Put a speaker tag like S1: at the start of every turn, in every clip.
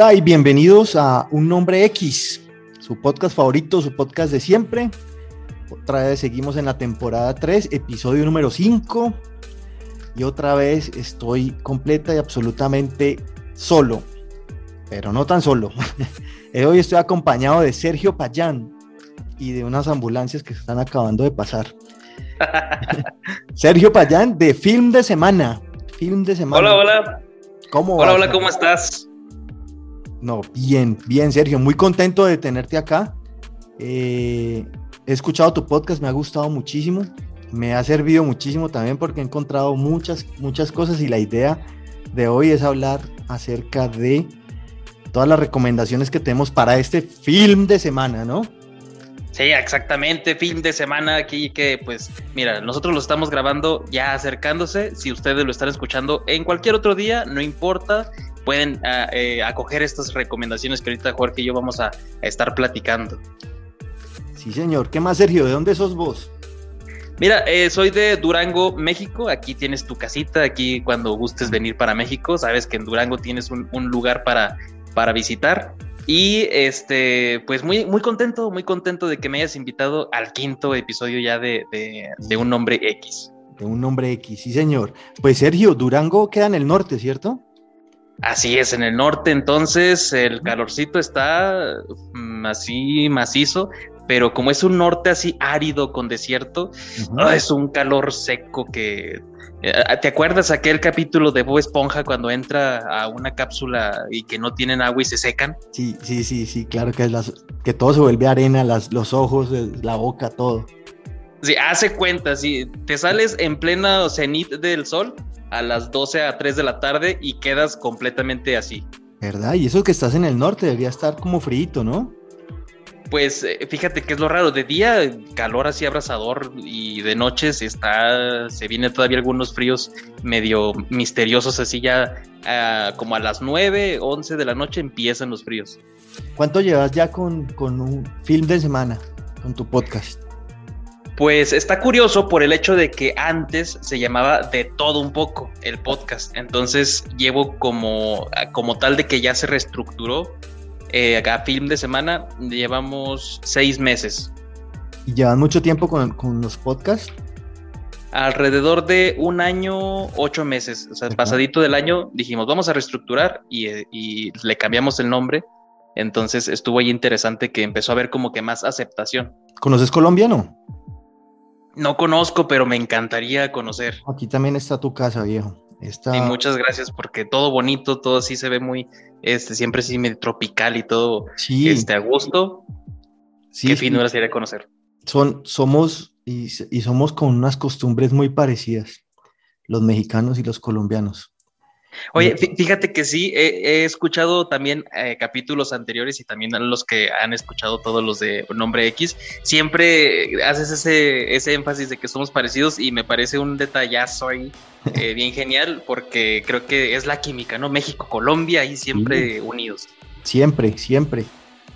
S1: Hola y bienvenidos a Un Nombre X, su podcast favorito, su podcast de siempre. Otra vez seguimos en la temporada 3, episodio número 5. Y otra vez estoy completa y absolutamente solo, pero no tan solo. Hoy estoy acompañado de Sergio Payán y de unas ambulancias que se están acabando de pasar. Sergio Payán de Film de Semana. Film de Semana.
S2: Hola, hola.
S1: ¿Cómo
S2: Hola,
S1: vas?
S2: hola, ¿cómo estás?
S1: No, bien, bien, Sergio. Muy contento de tenerte acá. Eh, he escuchado tu podcast, me ha gustado muchísimo. Me ha servido muchísimo también porque he encontrado muchas, muchas cosas y la idea de hoy es hablar acerca de todas las recomendaciones que tenemos para este film de semana, ¿no?
S2: Sí, exactamente, fin de semana aquí que pues mira, nosotros lo estamos grabando ya acercándose, si ustedes lo están escuchando en cualquier otro día, no importa, pueden ah, eh, acoger estas recomendaciones que ahorita Jorge y yo vamos a, a estar platicando.
S1: Sí, señor. ¿Qué más, Sergio? ¿De dónde sos vos?
S2: Mira, eh, soy de Durango, México. Aquí tienes tu casita. Aquí, cuando gustes venir para México, sabes que en Durango tienes un, un lugar para, para visitar. Y este, pues muy, muy contento, muy contento de que me hayas invitado al quinto episodio ya de, de, de Un Nombre X.
S1: De un nombre X, sí, señor. Pues, Sergio, Durango queda en el norte, ¿cierto?
S2: Así es, en el norte, entonces el calorcito está mm, así macizo, pero como es un norte así árido con desierto. Ah, es un calor seco que... eh, ¿Te acuerdas aquel capítulo de Bob Esponja cuando entra a una cápsula y que no tienen agua y se secan?
S1: Sí, sí, sí, sí, claro que, es las, que todo se vuelve arena, las, los ojos, la boca, todo.
S2: Sí, hace cuenta, si te sales en plena cenit del sol a las 12 a 3 de la tarde y quedas completamente así.
S1: ¿Verdad? Y eso que estás en el norte debería estar como frío, ¿no?
S2: Pues eh, fíjate que es lo raro, de día calor así abrasador y de noches está, se vienen todavía algunos fríos medio misteriosos así ya ah, como a las 9, 11 de la noche empiezan los fríos.
S1: ¿Cuánto llevas ya con, con un film de semana, con tu podcast?
S2: Pues está curioso por el hecho de que antes se llamaba de todo un poco el podcast. Entonces llevo como, como tal de que ya se reestructuró eh, a film de semana. Llevamos seis meses.
S1: ¿Y llevan mucho tiempo con, con los podcasts?
S2: Alrededor de un año, ocho meses. O sea,
S1: Ajá.
S2: pasadito del año dijimos, vamos a reestructurar y, eh, y le cambiamos el nombre. Entonces estuvo ahí interesante que empezó a haber como que más aceptación.
S1: ¿Conoces colombiano?
S2: No conozco, pero me encantaría conocer.
S1: Aquí también está tu casa, viejo. Está...
S2: Y muchas gracias porque todo bonito, todo sí se ve muy, este, siempre sí medio tropical y todo,
S1: Sí,
S2: este, a gusto.
S1: sí,
S2: Qué
S1: sí.
S2: finura sería conocer.
S1: Son, somos y, y somos con unas costumbres muy parecidas, los mexicanos y los colombianos.
S2: Oye, fí- fíjate que sí, he, he escuchado también eh, capítulos anteriores y también los que han escuchado todos los de Nombre X. Siempre haces ese, ese énfasis de que somos parecidos y me parece un detallazo ahí eh, bien genial porque creo que es la química, ¿no? México, Colombia y siempre unidos.
S1: Siempre, siempre.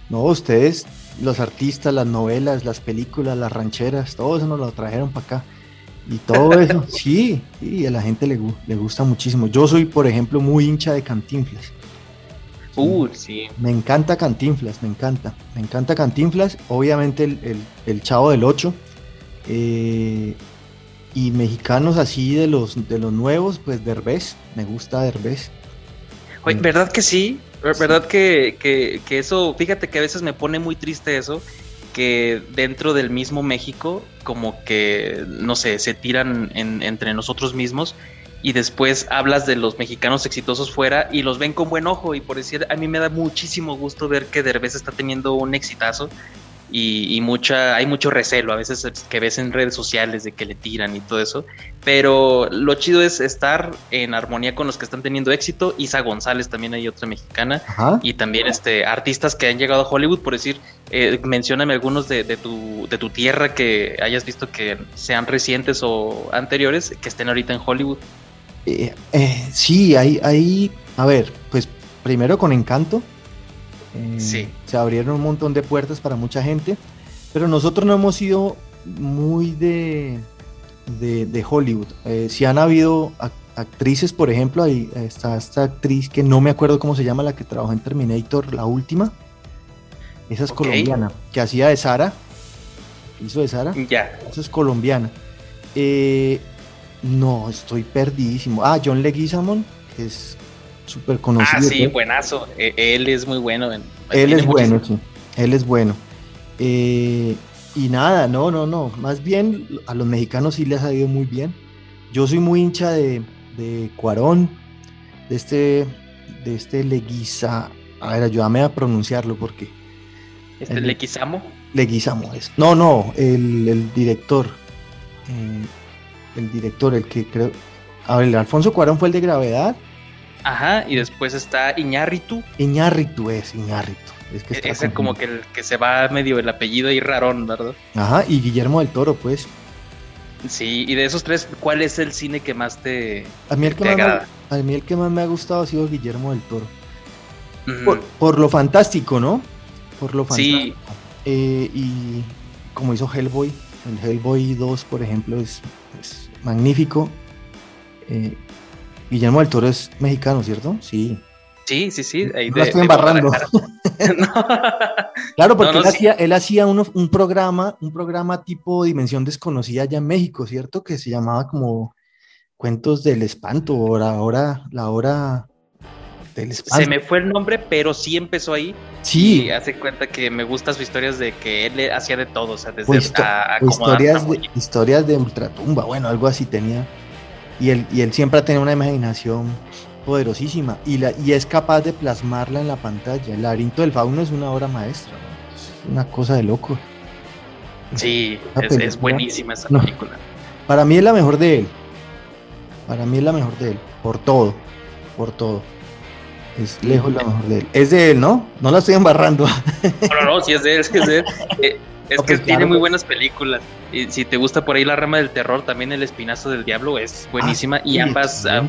S1: No, ustedes, los artistas, las novelas, las películas, las rancheras, todo eso nos lo trajeron para acá. Y todo eso, sí, sí, a la gente le, le gusta muchísimo. Yo soy, por ejemplo, muy hincha de Cantinflas.
S2: Uh, sí.
S1: Me encanta Cantinflas, me encanta. Me encanta Cantinflas. Obviamente el, el- el Chavo del 8. y mexicanos así de los, de los nuevos, pues Derbez. Me gusta Derbez.
S2: Oye, ¿verdad que sí? Ver- ¿Verdad que, que- que eso, fíjate que a veces me pone muy triste eso, que dentro del mismo México, como que, no sé, se tiran en- entre nosotros mismos y después hablas de los mexicanos exitosos fuera y los ven con buen ojo. Y por decir, a mí me da muchísimo gusto ver que Derbez está teniendo un exitazo y, mucha, hay mucho recelo a veces que ves en redes sociales de que le tiran y todo eso, pero lo chido es estar en armonía con los que están teniendo éxito. Isa González también hay otra mexicana y también este artistas que han llegado a Hollywood, por decir, eh, mencióname algunos de, tu, de tu tierra que hayas visto que sean recientes o anteriores que estén ahorita en Hollywood.
S1: Eh, eh, sí, hay, hay, a ver, pues primero con Encanto,
S2: sí.
S1: Se abrieron un montón de puertas para mucha gente, pero nosotros no hemos sido muy de, de, Hollywood. Eh, si han habido actrices, por ejemplo, ahí está esta actriz que no me acuerdo cómo se llama, la que trabajó en Terminator, la última. Esa es colombiana, que hacía de Sara. Hizo de Sara.
S2: Ya.
S1: Esa es colombiana. Eh, no, estoy perdidísimo. Ah, John Leguizamon, que es súper conocido.
S2: Ah, sí, buenazo. E, él es muy bueno.
S1: él es bueno, sí. Él es bueno. Eh, y nada, no, no, no. Más bien a los mexicanos sí les ha ido muy bien. Yo soy muy hincha de, de Cuarón, de este, de este Leguiza. A ver, ayúdame a pronunciarlo porque.
S2: ¿Este el, Leguizamo?
S1: Leguizamo es. No, no, el, director. Eh, el director, el que creo. A ver, Alfonso Cuarón fue el de Gravedad.
S2: Ajá, y después está Iñárritu.
S1: Iñárritu es, Iñárritu. Es
S2: que es como que, el, que se va medio el apellido ahí rarón, ¿verdad?
S1: Ajá, y Guillermo del Toro, pues.
S2: Sí, y de esos tres, ¿cuál es el cine que más te,
S1: a mí el que más Me, a mí el que más me ha gustado ha sido Guillermo del Toro. por, lo fantástico, ¿no? Por lo fantástico. Sí. Eh, y como hizo Hellboy, el Hellboy 2, por ejemplo, es, es magnífico. Eh, Guillermo del Toro es mexicano, ¿cierto? Sí.
S2: Sí, sí, sí.
S1: Ahí no estoy embarrando. Claro, porque él, hacía, él hacía un programa, un programa tipo Dimensión Desconocida allá en México, ¿cierto? Que se llamaba como Cuentos del Espanto, o la hora, la hora
S2: del espanto. Se me fue el nombre, pero sí empezó ahí.
S1: Sí.
S2: Y hace cuenta que me gustan sus historias de que él hacía de todo, o sea, desde
S1: historias, de, historias de ultratumba, bueno, algo así tenía. Y él, y él siempre ha tenido una imaginación poderosísima y, la, y es capaz de plasmarla en la pantalla. El laberinto del fauno es una obra maestra, es una cosa de loco.
S2: Sí, es, buenísima esa película.
S1: Para mí es la mejor de él. Para mí es la mejor de él, por todo, por todo. Es lejos la mejor de él. Es de él, ¿no? No la estoy embarrando.
S2: No, no, no, sí es de él, sí es de él. Eh, es que tiene muy buenas películas. Y si te gusta por ahí la rama del terror, también El Espinazo del Diablo es buenísima. Ah, y ambas ah,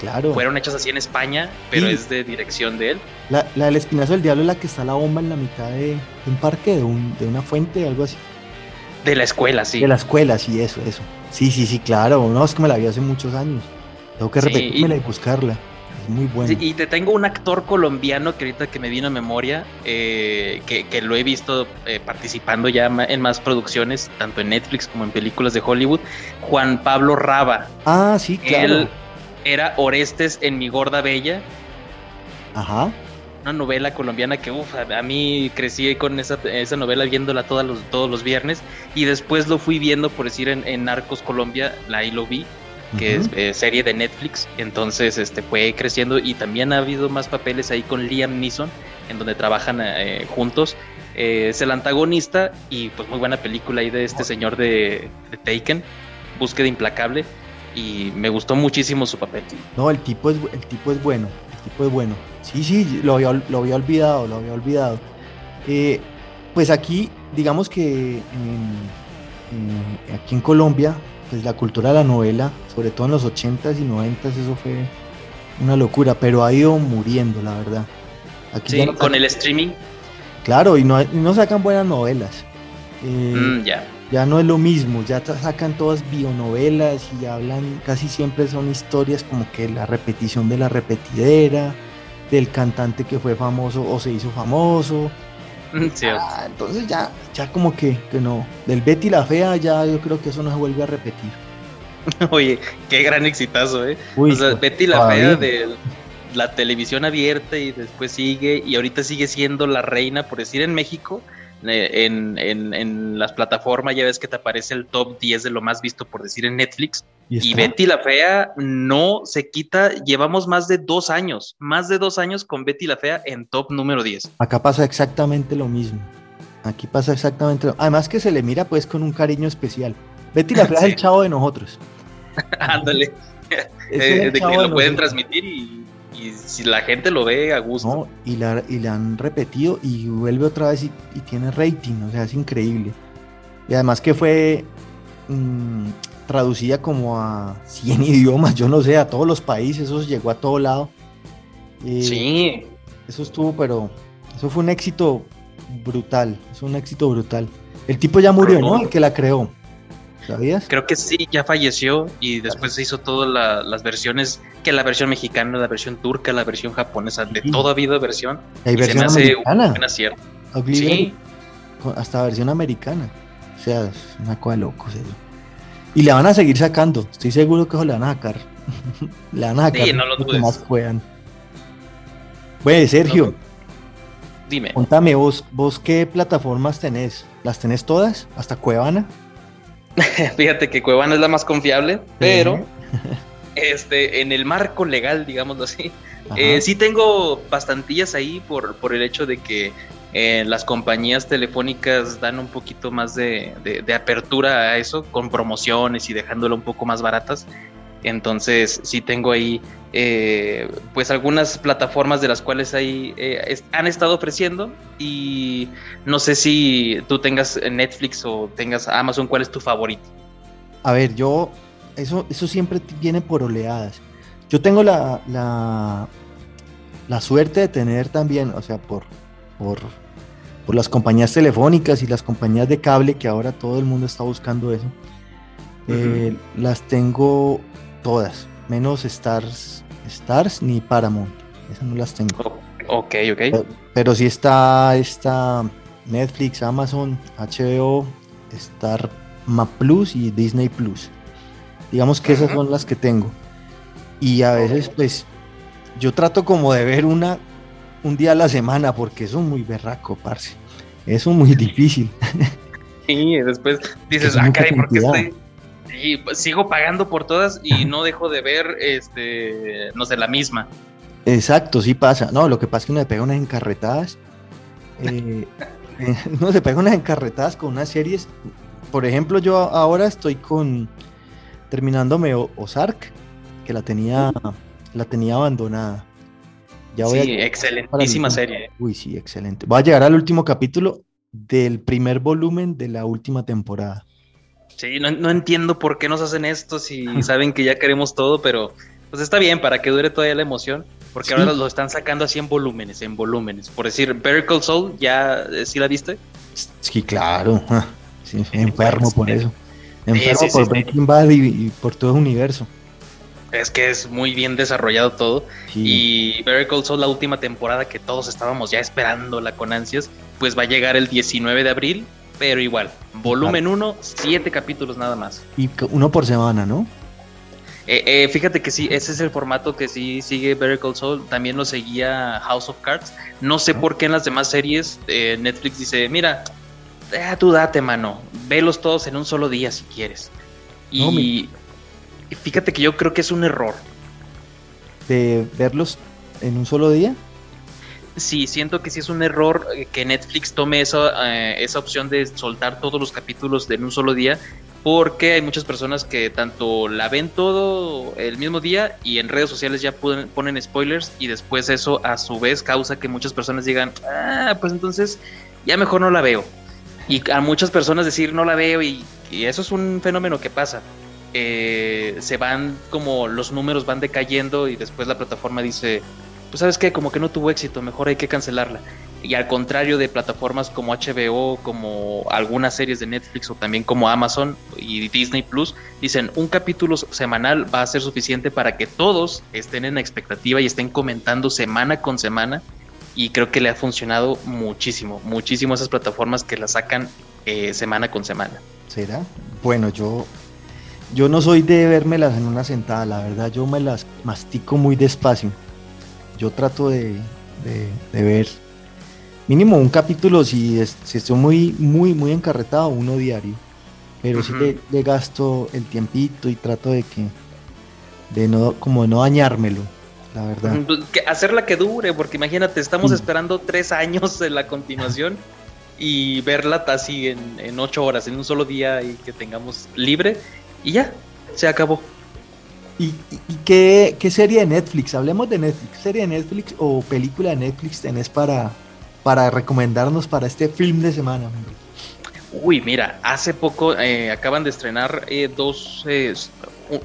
S1: claro.
S2: fueron hechas así en España, pero es de dirección de él.
S1: La, la, del Espinazo del Diablo es la que está la bomba en la mitad de, un parque, de, un, de una fuente, algo así.
S2: De la escuela, sí.
S1: De la escuela, sí, eso, eso. Sí, sí, sí, claro. No, es que me la vi hace muchos años. Tengo que repetírmela y buscarla muy bueno.
S2: y te tengo un actor colombiano que ahorita que me vino a memoria, eh, que, lo he visto eh, participando ya en más producciones, tanto en Netflix como en películas de Hollywood, Juan Pablo Raba.
S1: Ah, sí, claro. Él
S2: era Orestes en Mi Gorda Bella.
S1: Ajá.
S2: Una novela colombiana que, uff, a, mí crecí con esa, esa novela viéndola todos los, todos los viernes y después lo fui viendo, por decir, en, en Narcos Colombia, ahí lo vi que es eh, serie de Netflix. Entonces este, fue creciendo y también ha habido más papeles ahí con Liam Neeson, en donde trabajan eh, juntos. Eh, es el antagonista y pues muy buena película ahí de este señor de, Taken, Búsqueda Implacable. Y me gustó muchísimo su papel.
S1: No, el tipo es, el tipo es bueno, el tipo es bueno. Sí, sí, lo había, lo había olvidado, lo había olvidado. pues aquí, digamos que aquí en Colombia pues la cultura de la novela, sobre todo en los 80s y 90s, eso fue una locura, pero ha ido muriendo, la verdad.
S2: Aquí sí, con el streaming.
S1: Claro, y no, no sacan buenas novelas.
S2: Eh, mm, ya.
S1: Ya no es lo mismo, ya sacan todas bionovelas y hablan, casi siempre son historias como que la repetición de la repetidera, del cantante que fue famoso o se hizo famoso, Ah, entonces ya, ya como que, que no. Del Betty la Fea ya yo creo que eso no se vuelve a repetir.
S2: Oye, qué gran exitazo, ¿eh? o sea, Betty la Fea de la televisión abierta y después sigue, y ahorita sigue siendo la reina, por decir, en México, eh, en, en, en, las plataformas ya ves que te aparece el top 10 de lo más visto, por decir, en Netflix. Y, Betty la Fea no se quita, llevamos más de dos años, más de dos años con Betty la Fea en top número 10.
S1: Acá pasa exactamente lo mismo. Aquí pasa exactamente. Además que se le mira pues con un cariño especial. Betty la fea es el chavo de nosotros.
S2: Ándale. Eh, de que lo pueden transmitir y, si la gente lo ve a gusto. No,
S1: y la, y la han repetido y vuelve otra vez y, tiene rating, o sea, es increíble. Y además que fue mm, traducida como a 100 idiomas, yo no sé, a todos los países, eso llegó a todo lado.
S2: sí.
S1: Eso estuvo, pero eso fue un éxito brutal, es un éxito brutal. El tipo ya murió, ¿no? El que la creó. ¿Sabías?
S2: Creo que sí, ya falleció y después se hizo todas las versiones, que la versión mexicana, la versión turca, la versión japonesa, de toda vida versión.
S1: Hay versión americana.
S2: Sí.
S1: Hasta versión americana. O sea, es una cosa de locos eso. Y le van a seguir sacando. Estoy seguro que eso le van a sacar. le van a sacar
S2: sí, no lo
S1: más puedan. Bueno, Sergio.
S2: dime.
S1: Contame, vos, vos qué plataformas tenés. ¿Las tenés todas? ¿Hasta Cuevana?
S2: Fíjate que Cuevana es la más confiable, pero este, en el marco legal, digámoslo así, eh, sí tengo bastantillas ahí por, por el hecho de que eh, las compañías telefónicas dan un poquito más de, apertura a eso, con promociones y dejándolo un poco más baratas. Entonces sí tengo ahí eh, pues algunas plataformas de las cuales ahí eh, han estado ofreciendo y no sé si tú tengas Netflix o tengas Amazon, ¿cuál es tu favorito?
S1: A ver, yo, eso, eso siempre viene por oleadas. Yo tengo la, la, la suerte de tener también, o sea, por, por, por las compañías telefónicas y las compañías de cable, que ahora todo el mundo está buscando eso. Eh, las tengo todas, menos Stars, Stars ni Paramount. Esas no las tengo.
S2: Ok, ok.
S1: Pero, si sí está, está Netflix, Amazon, HBO, Star Ma Plus y Disney Plus. Digamos que esas son las que tengo. Y a veces, pues, yo trato como de ver una un día a la semana, porque eso es muy berraco, parce. Eso es muy difícil.
S2: Sí, después dices, ah, caray, ¿por qué estoy, y sigo pagando por todas y no dejo de ver, este, no sé, la misma.
S1: Exacto, sí pasa. No, lo que pasa es que uno le pega unas encarretadas. Eh, eh, uno se pega unas encarretadas con unas series. Por ejemplo, yo ahora estoy con terminándome Ozark, que la tenía, la tenía abandonada.
S2: Ya voy sí, excelentísima serie.
S1: Uy, sí, excelente. Voy a llegar al último capítulo del primer volumen de la última temporada.
S2: Sí, no, entiendo por qué nos hacen esto si saben que ya queremos todo, pero pues está bien para que dure todavía la emoción, porque ahora lo están sacando así en volúmenes, en volúmenes. Por decir, Verical Soul, ¿ya eh, sí la viste?
S1: Sí, claro. Sí, enfermo por eso. Enfermo por Breaking Bad y, por todo el universo.
S2: Es que es muy bien desarrollado todo. Y Verical Soul, la última temporada que todos estábamos ya esperándola con ansias, pues va a llegar el 19 de abril pero igual, volumen 1, 7 capítulos nada más.
S1: Y uno por semana, ¿no?
S2: Eh, eh, fíjate que sí, ese es el formato que sí sigue Better Call Saul. También lo seguía House of Cards. No sé por qué en las demás series eh, Netflix dice, mira, tú date, mano. Velos todos en un solo día si quieres. Y, y fíjate que yo creo que es un error.
S1: ¿De verlos en un solo día?
S2: sí, siento que sí es un error eh, que Netflix tome esa, eh, esa opción de soltar todos los capítulos en un solo día, porque hay muchas personas que tanto la ven todo el mismo día y en redes sociales ya ponen, spoilers y después eso a su vez causa que muchas personas digan, ah, pues entonces ya mejor no la veo. Y a muchas personas decir no la veo y, eso es un fenómeno que pasa. Eh, se van como los números van decayendo y después la plataforma dice pues sabes qué, como que no tuvo éxito, mejor hay que cancelarla. Y al contrario de plataformas como HBO, como algunas series de Netflix o también como Amazon y Disney Plus, dicen un capítulo semanal va a ser suficiente para que todos estén en expectativa y estén comentando semana con semana. Y creo que le ha funcionado muchísimo, muchísimo esas plataformas que la sacan eh, semana con semana.
S1: ¿Será? Bueno, yo, yo no soy de vérmelas en una sentada, la verdad, yo me las mastico muy despacio yo trato de, ver mínimo un capítulo si, si estoy muy, muy, muy encarretado, uno diario. Pero si le, gasto el tiempito y trato de que, de no, como no dañármelo, la verdad.
S2: Pues, hacerla que dure, porque imagínate, estamos esperando tres años en la continuación y verla así en, ocho horas, en un solo día y que tengamos libre y ya, se acabó.
S1: ¿Y, qué, serie de Netflix? Hablemos de Netflix. ¿Serie de Netflix o película de Netflix tenés para, para recomendarnos para este film de semana?
S2: Uy, mira, hace poco eh, acaban de estrenar eh, dos, eh,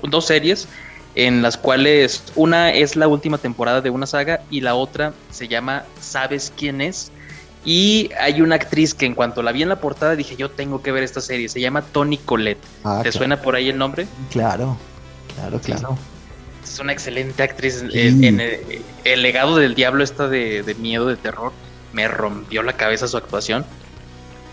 S2: dos series en las cuales una es la última temporada de una saga y la otra se llama ¿Sabes quién es? Y hay una actriz que en cuanto la vi en la portada dije, yo tengo que ver esta serie. Se llama Tony Colette. Ah, ¿Te suena por ahí el nombre?
S1: Claro, claro, claro.
S2: Es una excelente actriz. En, el, legado del diablo esta de, miedo, de terror, me rompió la cabeza su actuación.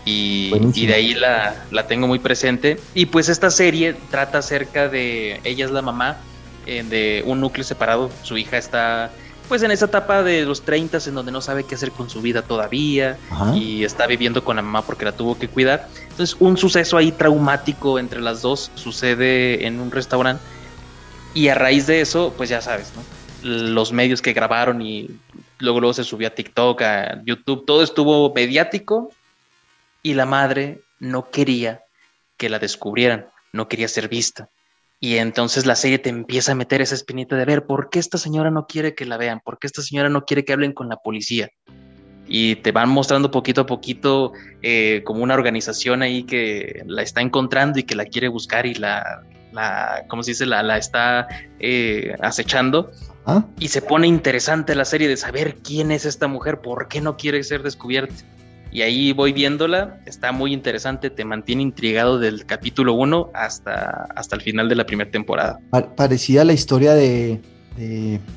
S2: Y, de ahí la, la, tengo muy presente. Y pues esta serie trata acerca de, ella es la mamá eh, de un núcleo separado, su hija está pues en esa etapa de los 30 en donde no sabe qué hacer con su vida todavía y está viviendo con la mamá porque la tuvo que cuidar. Entonces un suceso ahí traumático entre las dos sucede en un restaurante y a raíz de eso, pues ya sabes, ¿no? los medios que grabaron y luego luego se subió a TikTok, a YouTube, todo estuvo mediático y la madre no quería que la descubrieran, no quería ser vista. Y entonces la serie te empieza a meter esa espinita de ver por qué esta señora no quiere que la vean, por qué esta señora no quiere que hablen con la policía. Y te van mostrando poquito a poquito eh, como una organización ahí que la está encontrando y que la quiere buscar y la, la ¿cómo se dice? La, la está eh, acechando. ¿Ah? Y se pone interesante la serie de saber quién es esta mujer, por qué no quiere ser descubierta. Y ahí voy viéndola, está muy interesante, te mantiene intrigado del capítulo 1 hasta, hasta el final de la primera temporada.
S1: parecía la historia de,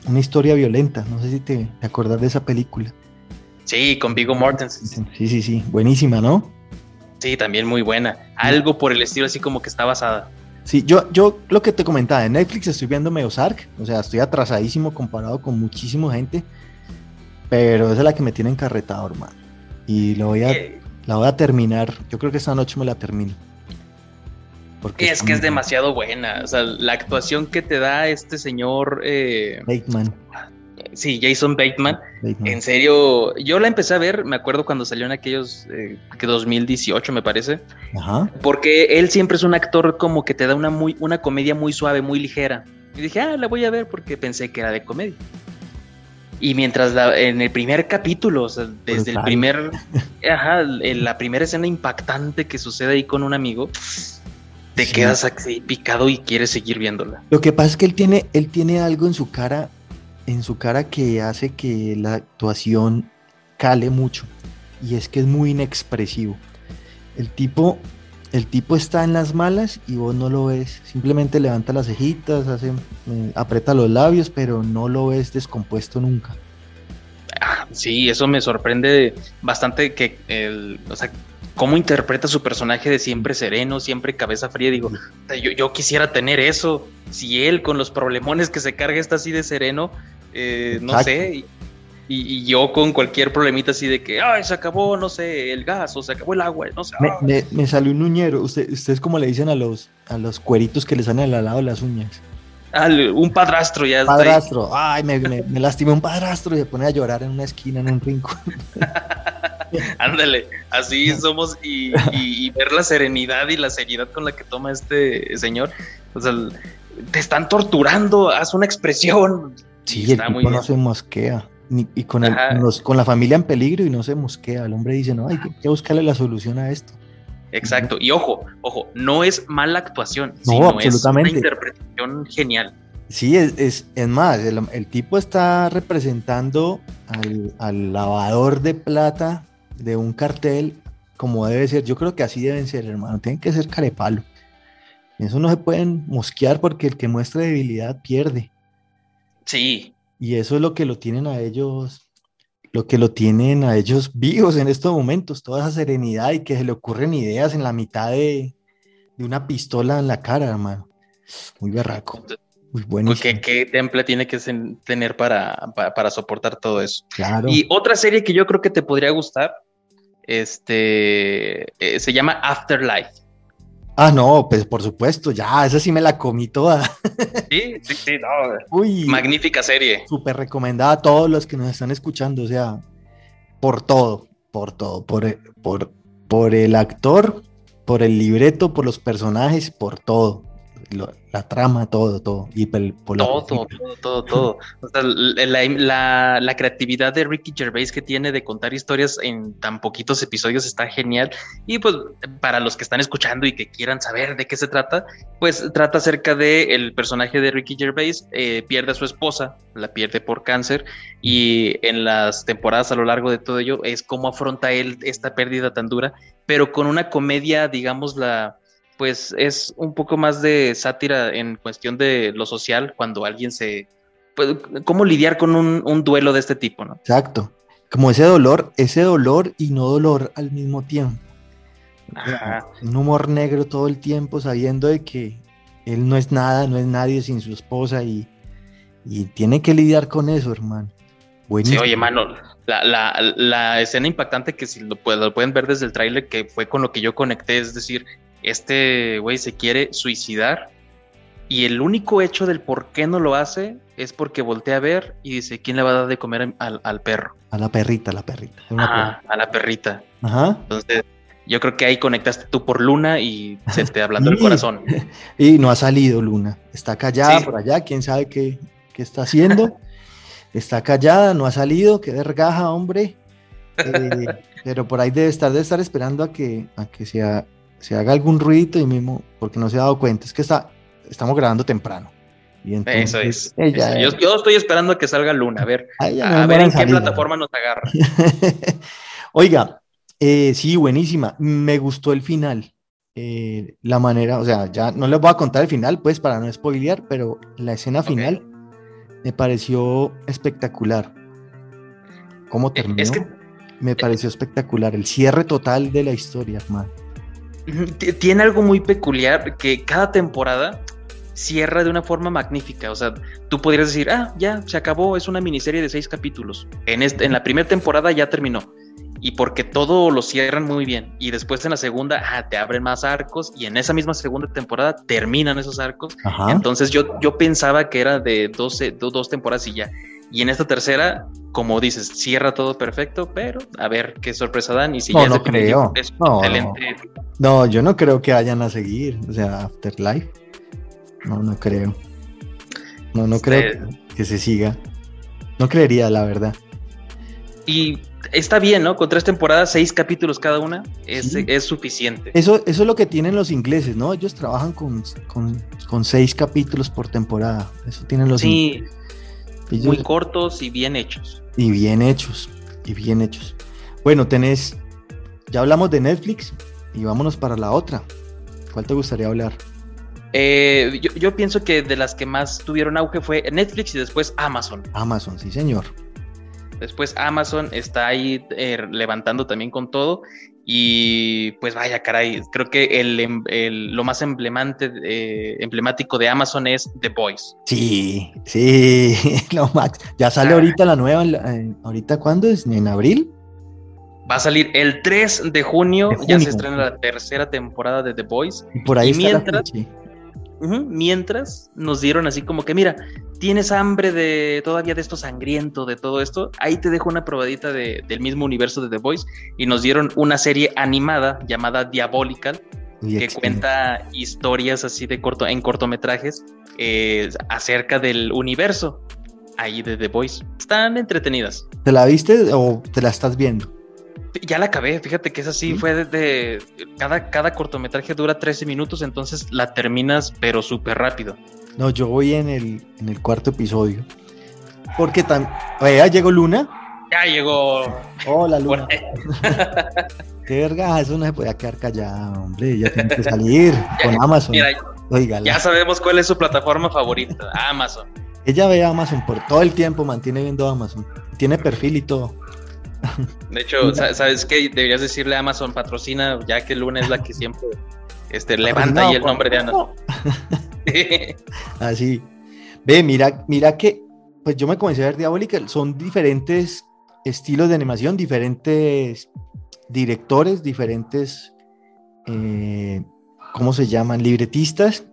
S1: una historia violenta, no sé si te, te acordás de esa película.
S2: Sí, con Vigo Mortensen.
S1: Sí, sí, sí, buenísima, ¿no?
S2: Sí, también muy buena. Algo por el estilo así como que está basada.
S1: Sí, yo, yo lo que te comentaba, en Netflix estoy viendo Ozark, o sea, estoy atrasadísimo comparado con muchísima gente, pero esa es la que me tiene encarretado, hermano. Y lo voy a, la voy a terminar. Yo creo que esta noche me la termino.
S2: Porque es que es demasiado buena. O sea, la actuación que te da este señor. Eh,
S1: Bateman.
S2: Sí, Jason Bateman. En serio, yo la empecé a ver, me acuerdo cuando salió en aquellos. Eh, que 2018, me parece. Ajá. Porque él siempre es un actor como que te da una, muy, una comedia muy suave, muy ligera. Y dije, ah, la voy a ver porque pensé que era de comedia. Y mientras en el primer capítulo, o sea, desde el primer, ajá, la primera escena impactante que sucede ahí con un amigo, te quedas así picado y quieres seguir viéndola.
S1: Lo que pasa es que él tiene, él tiene algo en su cara, en su cara que hace que la actuación cale mucho. Y es que es muy inexpresivo. El tipo el tipo está en las malas y vos no lo ves. Simplemente levanta las cejitas, hace, eh, aprieta los labios, pero no lo ves descompuesto nunca.
S2: Ah, sí, eso me sorprende bastante que el, o sea, cómo interpreta su personaje de siempre sereno, siempre cabeza fría. Digo, yo, yo quisiera tener eso. Si él con los problemones que se carga está así de sereno, eh, no sé. Y, yo con cualquier problemita así de que, ay, se acabó, no sé, el gas o se acabó el agua, no sé.
S1: Me, me, salió un uñero. Usted, ¿Ustedes cómo le dicen a los, a los cueritos que les salen al lado de las uñas?
S2: un padrastro ya.
S1: Padrastro. Ay, me, me, lastimé un padrastro y se pone a llorar en una esquina, en un rincón.
S2: Ándale, así somos y, y, ver la serenidad y la seriedad con la que toma este señor. O sea, te están torturando, haz una expresión.
S1: Sí, el tipo no se mosquea y con, el, con, la familia en peligro y no se mosquea. El hombre dice, no, hay que, buscarle la solución a esto.
S2: Exacto. Y ojo, ojo, no es mala actuación, no, sino absolutamente. es una interpretación genial.
S1: Sí, es, es, más, el, tipo está representando al, al, lavador de plata de un cartel como debe ser. Yo creo que así deben ser, hermano. Tienen que ser carepalo. Eso no se pueden mosquear porque el que muestra debilidad pierde.
S2: Sí,
S1: y eso es lo que lo tienen a ellos, lo que lo tienen a ellos vivos en estos momentos, toda esa serenidad y que se le ocurren ideas en la mitad de, una pistola en la cara, hermano. Muy berraco. Muy bueno.
S2: ¿Qué, ¿Qué, temple tiene que tener para, para, soportar todo eso? Claro. Y otra serie que yo creo que te podría gustar, este, eh, se llama Afterlife.
S1: Ah, no, pues por supuesto, ya, esa sí me la comí toda.
S2: Sí, sí, sí, no. Uy, magnífica serie.
S1: Súper recomendada a todos los que nos están escuchando, o sea, por todo, por todo, por, por, por el actor, por el libreto, por los personajes, por todo la trama, todo, todo. Y
S2: todo, todo, todo, todo, la, la, creatividad de Ricky Gervais que tiene de contar historias en tan poquitos episodios está genial. Y pues para los que están escuchando y que quieran saber de qué se trata, pues trata acerca de el personaje de Ricky Gervais, eh, pierde a su esposa, la pierde por cáncer, y en las temporadas a lo largo de todo ello es cómo afronta él esta pérdida tan dura, pero con una comedia, digamos, la pues es un poco más de sátira en cuestión de lo social cuando alguien se... Pues, ¿Cómo lidiar con un, duelo de este tipo, no?
S1: Exacto. Como ese dolor, ese dolor y no dolor al mismo tiempo. Un humor negro todo el tiempo sabiendo de que él no es nada, no es nadie sin su esposa y, tiene que lidiar con eso, hermano.
S2: Buenísimo. Sí, oye, mano, la, escena impactante que si lo, lo pueden ver desde el tráiler, que fue con lo que yo conecté, es decir, este güey se quiere suicidar y el único hecho del por qué no lo hace es porque voltea a ver y dice, ¿quién le va a dar de comer al, perro?
S1: A la perrita, a la perrita.
S2: a la perrita. Ajá. Entonces, yo creo que ahí conectaste tú por Luna y se te ablandó el corazón.
S1: Y no ha salido Luna. Está callada por allá, quién sabe qué, está haciendo. está callada, no ha salido, qué vergaja, hombre. Eh, pero por ahí debe estar, debe estar esperando a que, a que sea se haga algún ruido y mismo, porque no se ha dado cuenta, es que está, estamos grabando temprano.
S2: Y eso es. yo, estoy esperando a que salga Luna, a ver, a ver en qué plataforma nos agarra.
S1: Oiga, eh, sí, buenísima. Me gustó el final. Eh, la manera, o sea, ya no les voy a contar el final, pues, para no spoilear, pero la escena final me pareció espectacular. ¿Cómo terminó? me pareció espectacular. El cierre total de la historia, hermano.
S2: Tiene algo muy peculiar que cada temporada cierra de una forma magnífica. O sea, tú podrías decir, ah, ya, se acabó, es una miniserie de seis capítulos. En, este, en la primera temporada ya terminó. Y porque todo lo cierran muy bien. Y después en la segunda, ah, te abren más arcos. Y en esa misma segunda temporada terminan esos arcos. Entonces yo, yo pensaba que era de 12, dos temporadas y ya. Y en esta tercera, como dices, cierra todo perfecto, pero a ver qué sorpresa dan y si
S1: no, ya no creo. no, No. yo no creo que vayan a seguir, o sea, Afterlife. No, no creo. No, no creo que, se siga. No creería, la verdad.
S2: Y está bien, ¿no? Con tres temporadas, seis capítulos cada una, es, es suficiente.
S1: Eso, eso es lo que tienen los ingleses, ¿no? Ellos trabajan con, con, seis capítulos por temporada. Eso tienen los
S2: sí. Muy cortos y bien hechos.
S1: Y bien hechos, y bien hechos. Bueno, tenés, ya hablamos de Netflix y vámonos para la otra. ¿Cuál te gustaría hablar?
S2: Eh, yo, pienso que de las que más tuvieron auge fue Netflix y después Amazon.
S1: Amazon, sí, señor.
S2: Después Amazon está ahí eh, levantando también con todo. Y pues vaya, caray, creo que el, em, lo más emblemante, eh, emblemático de Amazon es The Voice.
S1: Sí, sí, lo max. Ya sale ah. ahorita la nueva, ¿ahorita cuándo es? ¿En abril?
S2: Va a salir el 3 de junio, ya se estrena la tercera temporada de The Voice.
S1: Y por ahí
S2: mientras, mientras nos dieron así como que, mira, tienes hambre de todavía de esto sangriento, de todo esto, ahí te dejo una probadita de, del mismo universo de The Voice y nos dieron una serie animada llamada Diabolical que cuenta historias así de corto en cortometrajes eh, acerca del universo ahí de The Voice. Están entretenidas.
S1: ¿Te la viste o te la estás viendo?
S2: Ya la acabé, fíjate que es así, fue desde cada, cada cortometraje dura 13 minutos, entonces la terminas pero súper rápido.
S1: No, yo voy en el, en el cuarto episodio. Porque tan... ¿Ya llegó Luna?
S2: Ya llegó.
S1: Hola, Luna. Qué verga, eso no se podía quedar callada, hombre. Ya tiene que salir con Amazon.
S2: Mira, ya sabemos cuál es su plataforma favorita, Amazon.
S1: Ella ve Amazon por todo el tiempo, mantiene viendo Amazon. Tiene perfil y todo.
S2: De hecho, ¿sabes qué? Deberías decirle a Amazon patrocina, ya que Luna es la que siempre este, levanta ahí el nombre de Amazon.
S1: Así. Ve, mira, mira que, pues yo me comencé a ver Diabólica, son diferentes estilos de animación, diferentes directores, diferentes, eh, ¿cómo se llaman? Libretistas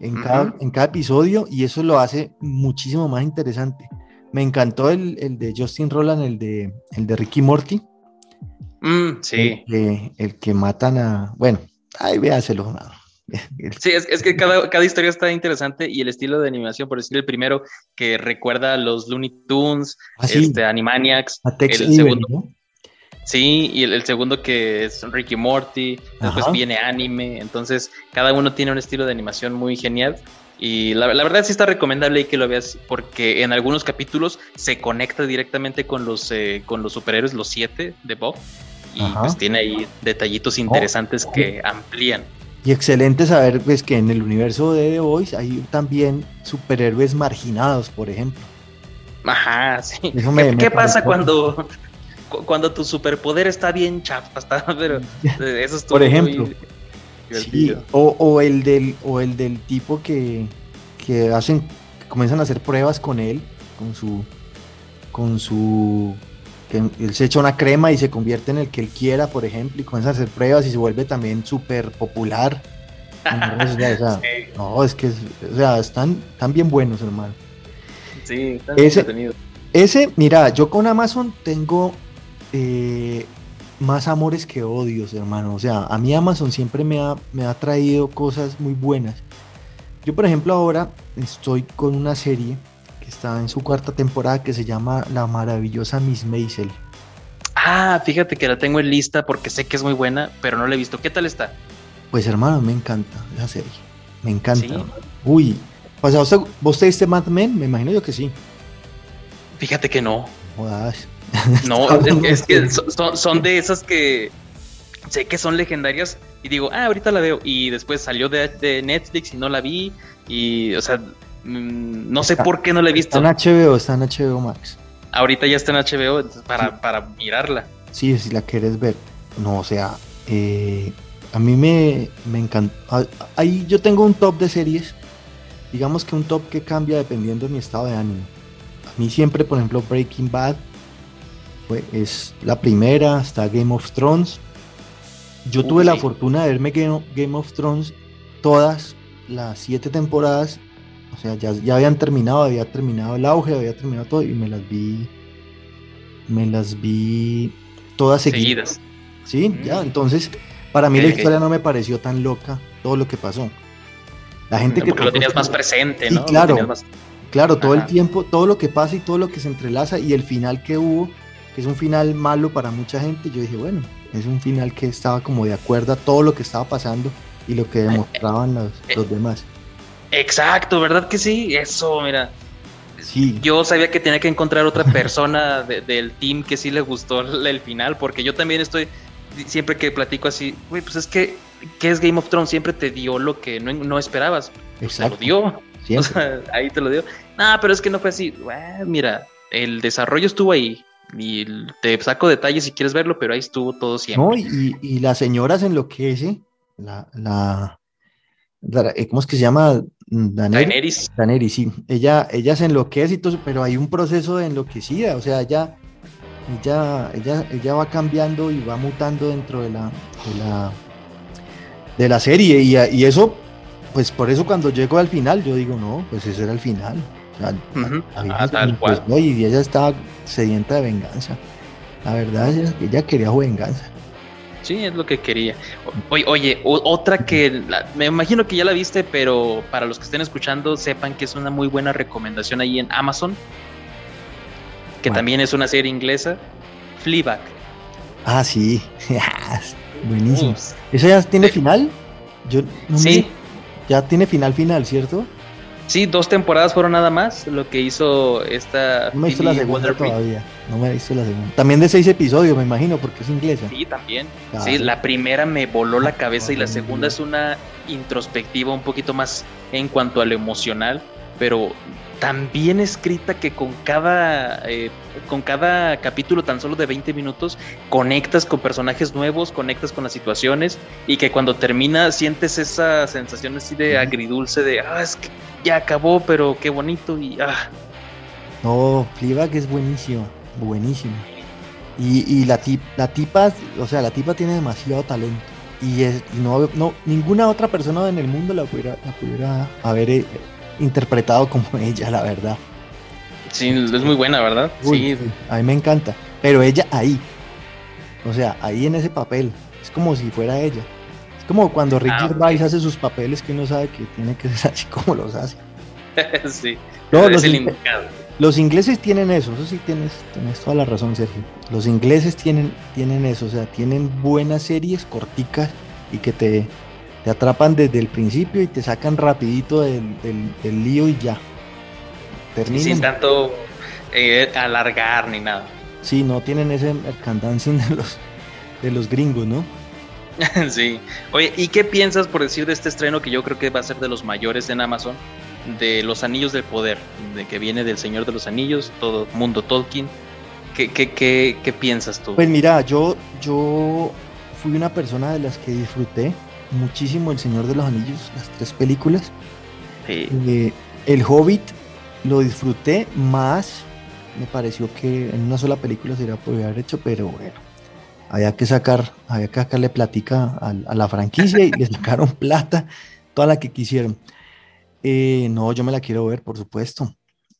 S1: en, cada, en cada episodio y eso lo hace muchísimo más interesante. Me encantó el, de Justin Roland, el de, el de Ricky Morty.
S2: Mm, sí.
S1: El que, el que matan a. Bueno, ahí véaselo.
S2: Sí, es, es que cada, cada, historia está interesante y el estilo de animación, por decir el primero, que recuerda a los Looney Tunes,
S1: Ah, sí.
S2: este, Animaniacs,
S1: A Tex
S2: el segundo,
S1: ¿no?
S2: sí, y el, el segundo que es Ricky Morty, después viene anime, entonces cada uno tiene un estilo de animación muy genial. Y la, la verdad sí está recomendable ahí que lo veas porque en algunos capítulos se conecta directamente con los, eh, con los superhéroes, los siete de Bob. Y
S1: Ajá.
S2: pues tiene ahí detallitos interesantes que amplían.
S1: Y excelente saber pues, que en el universo de The Voice hay también superhéroes marginados, por ejemplo.
S2: Ajá, sí.
S1: Me-
S2: ¿Qué,
S1: me
S2: qué pasa cuando, cu- cuando tu superpoder está bien chapa? Está, pero eh, eso es
S1: Por ejemplo. Sí,
S2: Sí.
S1: o, o el del, o el del tipo que, que hacen, que comienzan a hacer pruebas con él, con su, con su, que él se echa una crema y se convierte en el que él quiera, por ejemplo, y comienza a hacer pruebas y se vuelve también súper popular. o sea,
S2: Sí,
S1: no, es que, o sea, están, están bien buenos, hermano.
S2: sí, está
S1: Ese-
S2: entretenido.
S1: Ese, mira, yo con Amazon tengo eh, más amores que odios, hermano. O sea, a mí Amazon siempre me ha, me ha traído cosas muy buenas. Yo, por ejemplo, ahora estoy con una serie que está en su cuarta temporada que se llama La maravillosa Miss Maisel.
S2: Ah, fíjate que la tengo en lista porque sé que es muy buena, pero no la he visto. ¿Qué tal está?
S1: Pues, hermano, me encanta esa serie. Me encanta.
S2: Sí.
S1: Uy, pues, ¿a usted, ¿vos te viste Mad Men? Me imagino yo que sí.
S2: Fíjate que no.
S1: Jodas.
S2: No,
S1: Está
S2: es, que son, de esas que sé que son legendarias y digo, ah, ahorita la veo. Y después salió de, de Netflix y no la vi. Y, o sea, mm, no sé
S1: Está-
S2: por qué no la he
S1: Está
S2: visto.
S1: en HBO, está en HBO Max.
S2: Ahorita ya está en HBO para,
S1: Sí.
S2: para mirarla.
S1: Sí, si la quieres ver. No, o sea, eh, a mí me, me encanta. ah, Ahí yo tengo un top de series. Digamos que un top que cambia dependiendo de mi estado de ánimo. A mí siempre, por ejemplo, Breaking Bad fue, es la primera, está Game of Thrones. Yo tuve la fortuna de verme Game, Game of Thrones todas las siete temporadas. O sea, ya, ya habían terminado, había terminado el auge, había terminado todo y me las vi. Me las vi todas seguidas.
S2: Seguidas.
S1: Sí,
S2: Mm.
S1: ya, entonces para mí la historia no me pareció tan loca todo lo que pasó. La gente que
S2: Porque lo tenías más presente,
S1: Sí,
S2: ¿no?
S1: Claro.
S2: más-
S1: Claro, todo el tiempo, todo lo que pasa y todo lo que se entrelaza y el final que hubo, que es un final malo para mucha gente, yo dije, bueno, es un final que estaba como de acuerdo a todo lo que estaba pasando y lo que demostraban los,
S2: eh.
S1: los demás.
S2: Exacto, ¿verdad que sí? Eso, mira.
S1: Sí,
S2: Yo sabía que tenía que encontrar otra persona de- del team que sí le gustó el, el final, porque yo también estoy, siempre que platico así, güey, pues es que, ¿qué es Game of Thrones? Siempre te dio lo que no, no esperabas. Te lo
S1: exacto.
S2: dio. O sea, ahí te lo dio. No, pero es que no fue así. Bueno, mira, el desarrollo estuvo ahí. Y te saco detalles si quieres verlo, pero ahí estuvo todo siempre.
S1: No, y, y la señora se enloquece, la, la, la- eh, ¿cómo es que se llama? Daenerys.
S2: Daenerys.
S1: Daenerys, sí. Ella, ella se enloquece y todo, eso, pero hay un proceso de enloquecida, o sea, ella, ella, ella, ella va cambiando y va mutando dentro de la, de la, de la serie y, y eso, pues por eso cuando llego al final yo digo, no, pues ese era el final. O sea,
S2: Ah, tal cual.
S1: y ella estaba sedienta de venganza. La verdad, ella, ella quería venganza.
S2: Sí, es lo que quería. O- Oye, o- otra que la- me imagino que ya la viste, pero para los que estén escuchando, sepan que es una muy buena recomendación ahí en Amazon, que también es una serie inglesa, Fleabag.
S1: Ah, sí. Buenísimo.
S2: Ups.
S1: ¿Eso ya tiene
S2: Sí.
S1: final? Yo no me-
S2: Sí,
S1: ya tiene final final, ¿cierto?
S2: Sí, dos temporadas fueron nada más lo que hizo esta.
S1: No me visto la segunda todavía. No me visto la segunda. También de seis episodios, me imagino, porque es inglesa.
S2: Sí, también. Sí, la primera me voló la cabeza y la segunda es una introspectiva un poquito más en cuanto a lo emocional, pero tan bien escrita que con cada, eh, con cada capítulo tan solo de 20 minutos conectas con personajes nuevos, conectas con las situaciones y que cuando termina sientes esa sensación así de agridulce de, ah, es que ya acabó, pero qué bonito y, ah,
S1: No, Fleabag es buenísima, buenísima. Y, y la, tip, la tipa, o sea, la tipa tiene demasiado talento. Y, es, y no, no, ninguna otra persona en el mundo la pudiera, la pudiera haber eh, interpretado como ella, la verdad.
S2: sí, es muy buena, ¿verdad?
S1: Uy,
S2: sí,
S1: sí, a mí me encanta. Pero ella ahí. O sea, ahí en ese papel. Es como si fuera ella. Es como cuando Rick
S2: Ah,
S1: Gervais hace sus papeles que uno sabe que tiene que ser así como los hace.
S2: sí.
S1: No, los,
S2: el
S1: in-
S2: indicado.
S1: los ingleses tienen eso, eso sí tienes, tienes toda la razón, Sergio. Los ingleses tienen, tienen eso, o sea, tienen buenas series corticas y que te, te atrapan desde el principio y te sacan rapidito del, del- del lío y ya. Terminan.
S2: sin tanto eh, alargar ni nada.
S1: Sí, no tienen ese mercandancing de los, de los gringos, ¿no?
S2: sí. Oye, ¿y qué piensas por decir de este estreno que yo creo que va a ser de los mayores en Amazon? De los Anillos del Poder, de que viene del Señor de los Anillos, todo mundo Tolkien. ¿Qué, qué, qué, qué piensas tú?
S1: Pues mira, yo, yo fui una persona de las que disfruté muchísimo El Señor de los Anillos, las tres películas.
S2: Sí.
S1: Eh, el Hobbit lo disfruté más, me pareció que en una sola película se podido haber hecho, pero bueno, había que sacar, había que sacarle platica a, a la franquicia y le sacaron plata, toda la que quisieron. Eh, no, yo me la quiero ver, por supuesto.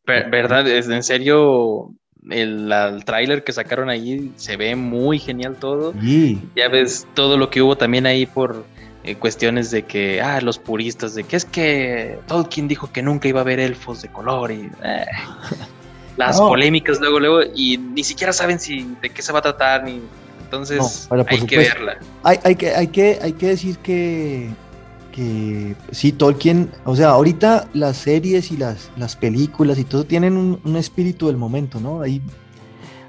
S2: Ver- ¿Verdad? Es, en serio, el, el tráiler que sacaron ahí se ve muy genial todo.
S1: Y
S2: Ya ves todo lo que hubo también ahí por eh, cuestiones de que, ah, los puristas, de que es que Tolkien dijo que nunca iba a haber elfos de color y eh, las
S1: No.
S2: polémicas luego, luego, y ni siquiera saben si de qué se va a tratar, ni entonces
S1: No,
S2: hay que verla.
S1: hay, hay que, hay, que, hay que decir que, que sí, Tolkien, o sea, ahorita las series y las, las películas y todo tienen un, un espíritu del momento, ¿no? Ahí,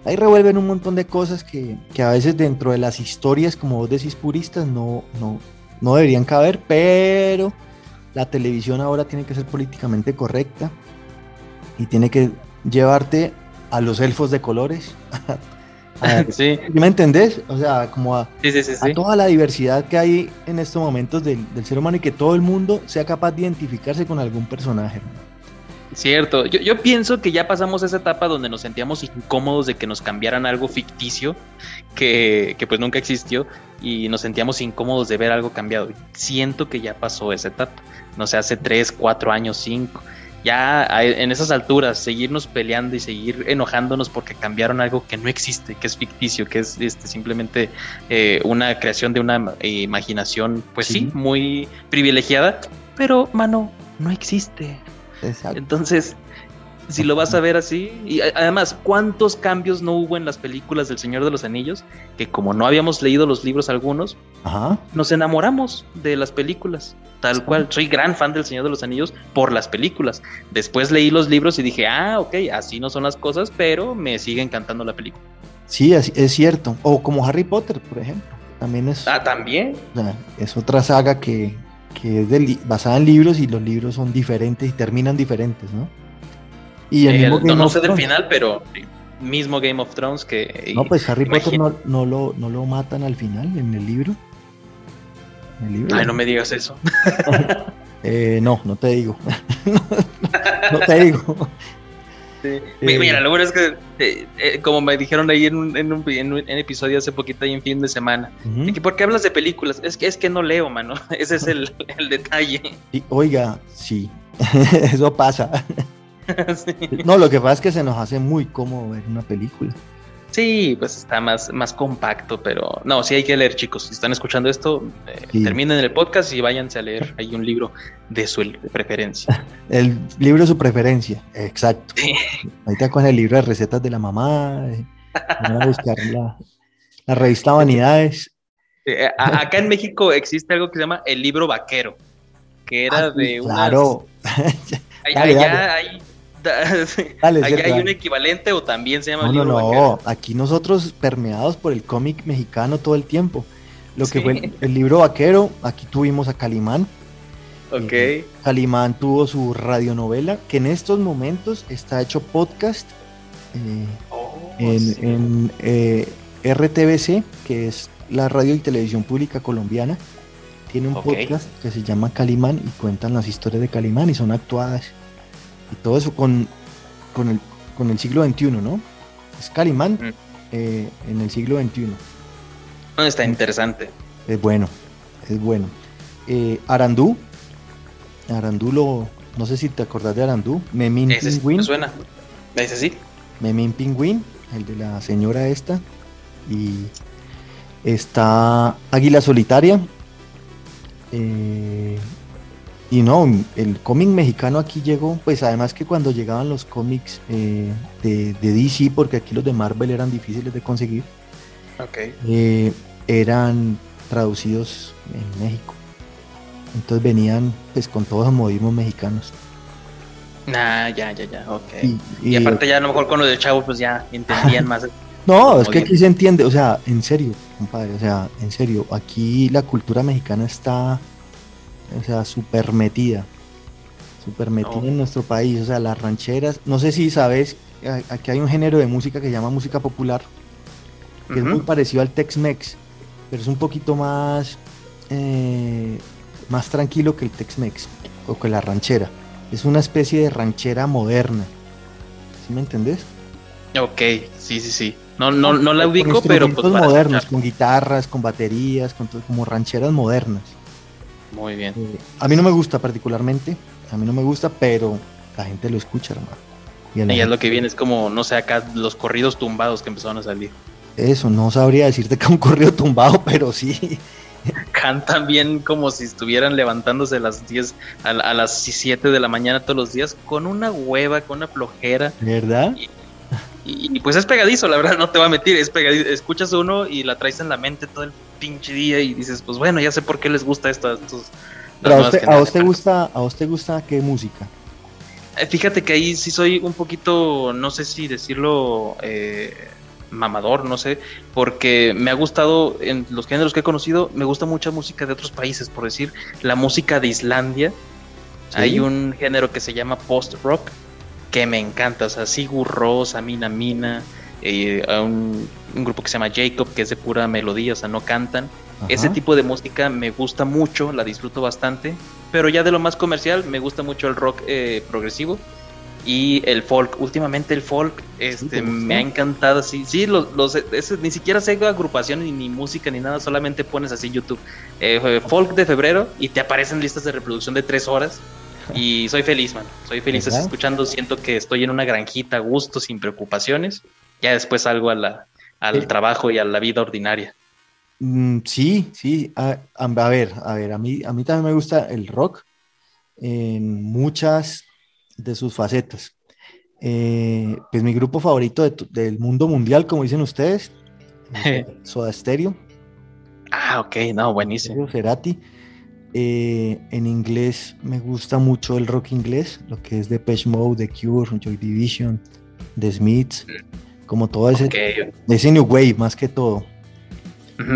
S1: ahí revuelven un montón de cosas que, que a veces dentro de las historias, como vos decís, puristas, no, no, no deberían caber, pero la televisión ahora tiene que ser políticamente correcta y tiene que llevarte a los elfos de colores. a-
S2: sí,
S1: ¿Me entendés? O sea, como a,
S2: sí, sí, sí.
S1: a
S2: sí.
S1: toda la diversidad que hay en estos momentos del, del ser humano y que todo el mundo sea capaz de identificarse con algún personaje.
S2: Cierto, yo, yo pienso que ya pasamos esa etapa donde nos sentíamos incómodos de que nos cambiaran algo ficticio que, que pues nunca existió y nos sentíamos incómodos de ver algo cambiado. Siento que ya pasó esa etapa, no sé, hace tres, cuatro años, cinco. Ya en esas alturas, seguirnos peleando y seguir enojándonos porque cambiaron algo que no existe, que es ficticio, que es este, simplemente eh, una creación de una eh, imaginación, pues sí,
S1: Sí.
S2: muy privilegiada, pero mano, no existe.
S1: Exacto.
S2: Entonces, si lo vas a ver así, y además, ¿cuántos cambios no hubo en las películas del Señor de los Anillos? Que como no habíamos leído los libros algunos,
S1: Ajá.
S2: nos enamoramos de las películas. Tal cual, soy gran fan del Señor de los Anillos por las películas. Después leí los libros y dije, ah, ok, así no son las cosas, pero me sigue encantando la película.
S1: Sí, es, es cierto. O como Harry Potter, por ejemplo. También es,
S2: Ah, también.
S1: o sea, es otra saga que, que es de li- basada en libros y los libros son diferentes y terminan diferentes, ¿no? Y el
S2: Eh,
S1: mismo
S2: no,
S1: Game
S2: no
S1: of
S2: sé del final, pero mismo Game of Thrones que...
S1: No, pues Harry Potter no, no lo, no lo matan al final en el libro. En el libro.
S2: Ay, no me digas eso.
S1: Eh, no, no te digo. no, no te digo.
S2: Mi-
S1: Eh,
S2: Mira, lo bueno es que, eh, eh, como me dijeron ahí en un, en un- en un- en episodio hace poquito, ahí en fin de semana, de que, ¿por qué hablas de películas? Es que, es que no leo, mano. Ese es el, el detalle.
S1: Y, oiga, sí, eso pasa.
S2: sí.
S1: No, lo que pasa es que se nos hace muy cómodo ver una película.
S2: Sí, pues está más, más compacto, pero no, sí hay que leer, chicos. Si están escuchando esto, eh,
S1: Sí.
S2: terminen el podcast y váyanse a leer ahí un libro de su preferencia.
S1: El libro de su preferencia, exacto.
S2: Sí.
S1: Ahorita con el libro de recetas de la mamá, eh, van a buscar la, la revista Vanidades.
S2: Eh, a- acá en México existe algo que se llama el libro vaquero, que era
S1: Ah,
S2: de unas-
S1: Claro,
S2: Ay-
S1: Dale,
S2: allá
S1: dale.
S2: hay,
S1: Dale,
S2: allá hay un equivalente o también se llama
S1: no, no,
S2: libro
S1: no,
S2: vaquero.
S1: aquí nosotros permeados por el cómic mexicano todo el tiempo. Lo que
S2: Sí.
S1: fue el, libro vaquero, aquí tuvimos a Calimán.
S2: Ok.
S1: Eh, Calimán tuvo su radionovela, que en estos momentos está hecho podcast eh,
S2: Oh,
S1: en,
S2: sí.
S1: en, eh, RTBC, que es la radio y televisión pública colombiana. Tiene un podcast que se llama Calimán y cuentan las historias de Calimán y son actuadas. Y todo eso con, con, el, con el siglo XXI, ¿no? Es Calimán
S2: Mm.
S1: eh, en el siglo XXI.
S2: No, está interesante.
S1: Es bueno, es bueno. Eh, Arandú, Arandú lo, no sé si te acordás de Arandú, Memín
S2: Ese sí
S1: Pingüín,
S2: me suena. Ese sí.
S1: Memín Pingüín, el de la señora esta, y Está Águila Solitaria. Eh, y no, el cómic mexicano aquí llegó, pues además que cuando llegaban los cómics eh, de, DC, porque aquí los de Marvel eran difíciles de conseguir, eh, eran traducidos en México. Entonces venían pues con todos los modismos mexicanos.
S2: Ah, ya, ya, ya, ok. Y, aparte ya a lo mejor con los de Chavo pues ya entendían más.
S1: No, es que aquí se entiende, o sea, en serio, compadre, o sea, en serio, aquí la cultura mexicana está, o sea, súper metida, súper metida en nuestro país, o sea, las rancheras, no sé si sabes, aquí hay un género de música que se llama música popular, que es muy parecido al Tex-Mex, pero es un poquito más, eh, más tranquilo que el Tex-Mex, o que la ranchera, es una especie de ranchera moderna, ¿sí me entendés?
S2: Ok, sí, sí, sí. No, no, no la ubico, pero
S1: pues modernos, con guitarras, con baterías, con todo, como rancheras modernas.
S2: Muy bien. Eh,
S1: a mí no me gusta particularmente, a mí no me gusta, pero la gente lo escucha, hermano.
S2: Y, es lo que viene, es como, no sé, acá los corridos tumbados que empezaron a salir.
S1: Eso, no sabría decirte que un corrido tumbado, pero sí.
S2: Cantan bien como si estuvieran levantándose a las 10, a, las 7 de la mañana todos los días, con una hueva, con una flojera.
S1: ¿Verdad?
S2: Y, pues es pegadizo, la verdad, no te va a mentir, es pegadizo. Escuchas uno y la traes en la mente todo el pinche día y dices, pues bueno, ya sé por qué les gusta esto. Estos,
S1: Pero a usted, a usted, gusta, ¿a usted gusta qué música?
S2: Eh, fíjate que ahí sí soy un poquito, no sé si decirlo eh, mamador, no sé, porque me ha gustado en los géneros que he conocido, me gusta mucha música de otros países, por decir, la música de Islandia. Hay un género que se llama post-rock, que me encanta. O sea, Sigur Rós, Amina Mina, eh, un, grupo que se llama Jacob, que es de pura melodía, o sea, no cantan. Ese tipo de música me gusta mucho, la disfruto bastante. Pero ya de lo más comercial, me gusta mucho el rock eh, progresivo y el folk. Últimamente el folk este, me ha encantado. Sí, sí los, ni siquiera sé agrupación ni, música ni nada, solamente pones así YouTube eh, folk de febrero y te aparecen listas de reproducción de tres horas y soy feliz, man. Soy feliz escuchando. Siento que estoy en una granjita a gusto, sin preocupaciones. Ya después salgo a la, al trabajo y a la vida ordinaria.
S1: Mm, sí, sí. A, ver, a ver, a mí, a mí también me gusta el rock en muchas de sus facetas. Eh, pues mi grupo favorito del mundo mundial, como dicen ustedes, Soda Stereo.
S2: Ah, ok, no, buenísimo.
S1: Cerati. Eh, en inglés me gusta mucho el rock inglés, lo que es Depeche Mode, The Cure, Joy Division, The Smiths, como todo ese, ese New Wave más que todo.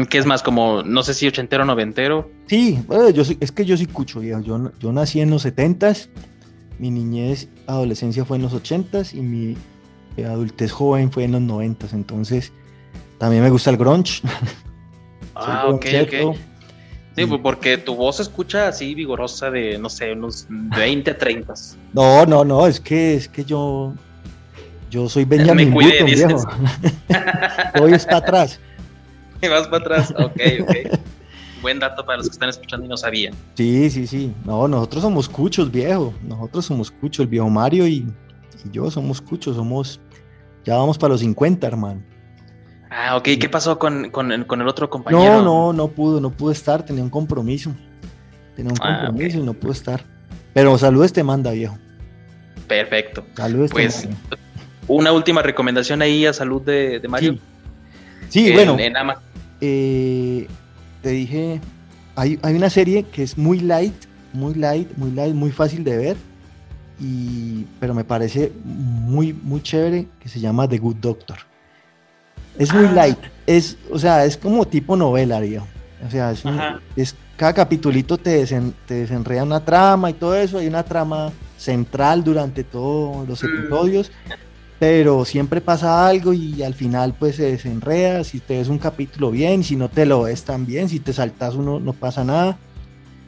S2: Que es más como, no sé si ochentero o noventero.
S1: Sí, yo es que yo sí cucho, yo, yo nací en los setentas, mi niñez, adolescencia fue en los ochentas y mi adultez joven fue en los noventas, entonces también me gusta el grunge.
S2: Ah, ok, ok. Sí, pues, porque tu voz se escucha así vigorosa de, no sé, unos 20, 30.
S1: No, no, no, es que, es que yo, yo soy Benjamin Button, viejo. Hoy está atrás.
S2: Vas para atrás, ok, ok. Buen dato para los que están escuchando y no sabían.
S1: Sí, sí, sí. No, nosotros somos cuchos, viejo. Nosotros somos cuchos, el viejo Mario y, y yo somos cuchos, somos, ya vamos para los 50, hermano.
S2: Ah, ok. ¿Qué pasó con, el otro compañero?
S1: No, no, no pudo, no pudo estar, tenía un compromiso. Tenía un ah, compromiso y no pudo estar. Pero saludos te manda, viejo.
S2: Perfecto. Saludos pues, Una última recomendación ahí a salud de, Mario.
S1: Sí, bueno. Eh, te dije, hay, hay una serie que es muy light, muy light, muy light, muy fácil de ver. Y, pero me parece muy, muy chévere que se llama The Good Doctor. Es muy ah. light. Es, o sea, es como tipo novela, O sea, es, cada capitulito te, te desenreda una trama y todo eso. Hay una trama central durante todos los mm. episodios. Pero siempre pasa algo y al final pues se desenreda. Si te ves un capítulo bien, si no te lo ves tan bien, si te saltas uno no pasa nada.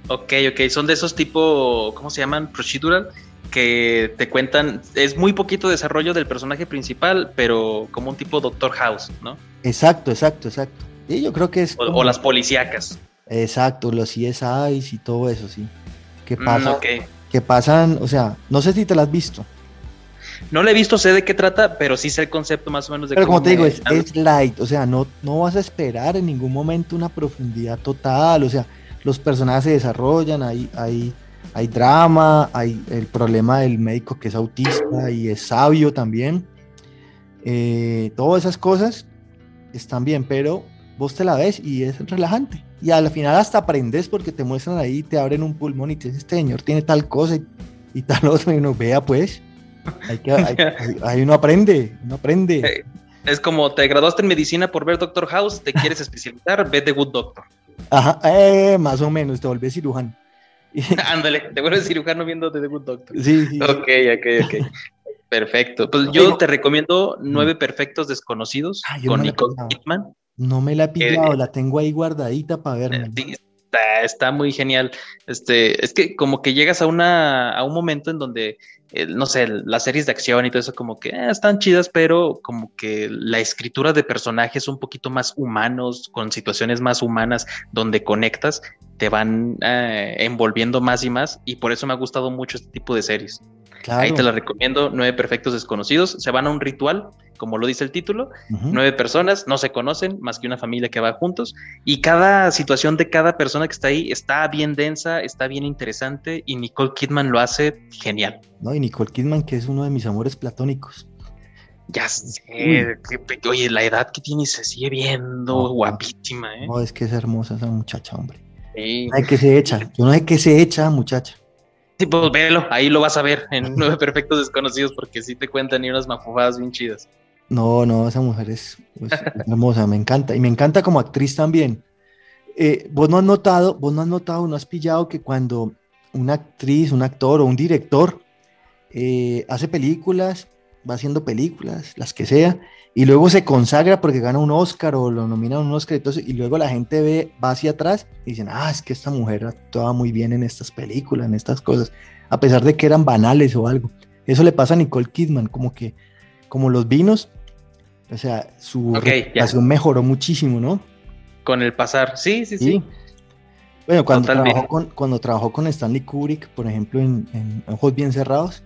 S2: Ok, ok, son de esos tipo, ¿cómo se llaman? Procedural que te cuentan, es muy poquito desarrollo del personaje principal, pero como un tipo Doctor House, ¿no?
S1: Exacto, exacto, exacto. Y yo creo que es...
S2: O, las policíacas.
S1: Exacto, los CSIs y todo eso, sí. ¿Qué mm, pasa? Que pasan, o sea, no sé si te las has visto.
S2: No la he visto, sé de qué trata, pero sí sé el concepto más o menos de
S1: Pero como te digo, es, es, light, o sea, no, no vas a esperar en ningún momento una profundidad total, o sea, los personajes se desarrollan, hay, hay, hay drama, hay el problema del médico que es autista y es sabio también. Eh, todas esas cosas están bien, pero vos te la ves y es relajante. Y al final hasta aprendes porque te muestran ahí, te abren un pulmón y te dicen, este señor tiene tal cosa y, tal otra, y uno vea pues. Hay uno aprende, uno aprende.
S2: Eh, es como te graduaste en medicina por ver Doctor House, te quieres especializar, ve The Good Doctor.
S1: Ajá, eh, más o menos, te vuelves cirujano.
S2: Ándale, te vuelves cirujano viendo The Good Doctor.
S1: Sí, sí.
S2: Ok, ok, ok. Perfecto. Pues yo te recomiendo Nueve Perfectos Desconocidos con Nicole Kidman.
S1: No me la he pillado, la tengo ahí guardadita para verme.
S2: Sí, está, muy genial. Este, es que como que llegas a una, a un momento en donde, eh, no sé, las series de acción y todo eso como que eh, están chidas, pero como que la escritura de personajes un poquito más humanos, con situaciones más humanas, donde conectas, te van eh, envolviendo más y más, y por eso me ha gustado mucho este tipo de series. Ahí te la recomiendo, Nueve Perfectos Desconocidos. Se van a un ritual, como lo dice el título. Nueve personas, no se conocen, más que una familia que va juntos. Y cada situación de cada persona que está ahí está bien densa, está bien interesante. Y Nicole Kidman lo hace genial.
S1: No, y Nicole Kidman, que es uno de mis amores platónicos.
S2: Ya sé, oye, la edad que tiene se sigue viendo guapísima, ¿eh?
S1: No, es que es hermosa esa muchacha, hombre. Sí. No hay que se echa, yo no sé qué se echa, muchacha.
S2: Sí, pues velo, ahí lo vas a ver en Nueve Perfectos Desconocidos porque sí te cuentan y unas mafufadas bien chidas.
S1: No, no, esa mujer es pues, hermosa, me encanta. Y me encanta como actriz también. Eh, vos no has notado, vos no has notado, no has pillado que cuando una actriz, un actor o un director eh, hace películas, va haciendo películas, las que sea, y luego se consagra porque gana un Oscar o lo nominan a un Oscar y, luego la gente ve, va hacia atrás y dicen, ah, es que esta mujer actuaba muy bien en estas películas, en estas cosas, a pesar de que eran banales o algo. Eso le pasa a Nicole Kidman, como que, como los vinos, o sea, su okay, mejoró muchísimo, ¿no?
S2: Con el pasar, sí, sí, sí.
S1: Bueno, cuando trabajó, con, cuando trabajó con Stanley Kubrick, por ejemplo, en, Ojos Bien Cerrados.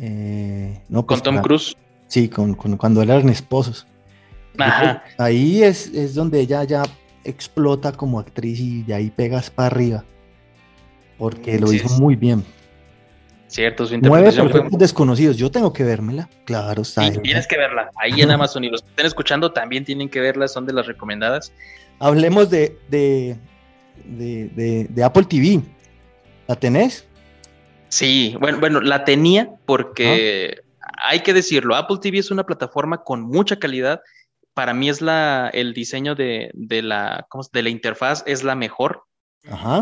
S2: Eh, no, pues, con Tom Cruise.
S1: Sí, con, cuando eran esposos. Ajá. Ahí es, es, donde ella ya explota como actriz y de ahí pegas para arriba. Porque lo hizo muy bien.
S2: Cierto,
S1: su interpretación fue... desconocidos. Yo tengo que vérmela. Claro, está.
S2: Sí, tienes que verla. Ahí en Amazon y los que estén escuchando también tienen que verla. Son de las recomendadas.
S1: Hablemos de, de, de, de Apple TV. ¿La tenés?
S2: Sí, bueno, bueno, la tenía porque hay que decirlo, Apple TV es una plataforma con mucha calidad. Para mí es la, el diseño de, la, de la interfaz es la mejor.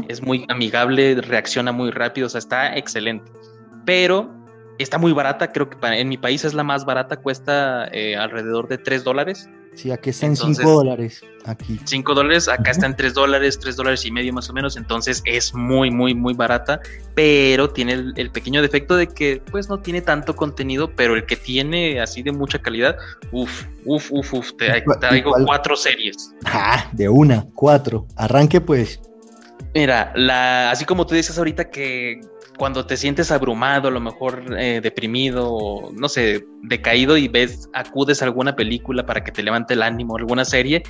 S2: Es muy amigable, reacciona muy rápido, o sea, está excelente. Pero está muy barata, creo que en mi país es la más barata, cuesta eh, alrededor de 3 dólares.
S1: Sí, aquí está en 5 dólares. Aquí.
S2: 5 dólares, acá está en 3 dólares, 3 dólares y medio más o menos. Entonces es muy, muy, muy barata. Pero tiene el, pequeño defecto de que, pues, no tiene tanto contenido. Pero el que tiene así de mucha calidad, uff, uff, uff, uff. Te traigo cuatro series.
S1: Ah, de una, cuatro. Arranque, pues.
S2: Mira, la, así como tú dices ahorita que cuando te sientes abrumado, a lo mejor eh, deprimido, no sé, decaído y ves, acudes a alguna película para que te levante el ánimo, alguna serie,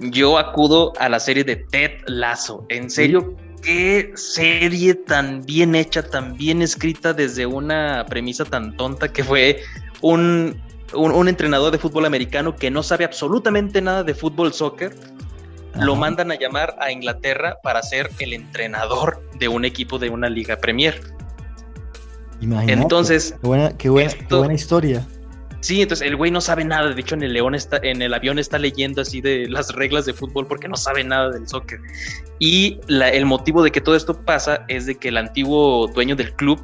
S2: yo acudo a la serie de Ted Lasso. En serio, qué serie tan bien hecha, tan bien escrita desde una premisa tan tonta que fue un, un entrenador de fútbol americano que no sabe absolutamente nada de fútbol soccer lo mandan a llamar a Inglaterra para ser el entrenador de un equipo de una liga Premier.
S1: Imagínate. Entonces, qué buena, qué buena, historia.
S2: Sí, entonces el güey no sabe nada. De hecho, en el León está, en el avión está leyendo así de las reglas de fútbol porque no sabe nada del soccer. Y el motivo de que todo esto pasa es de que el antiguo dueño del club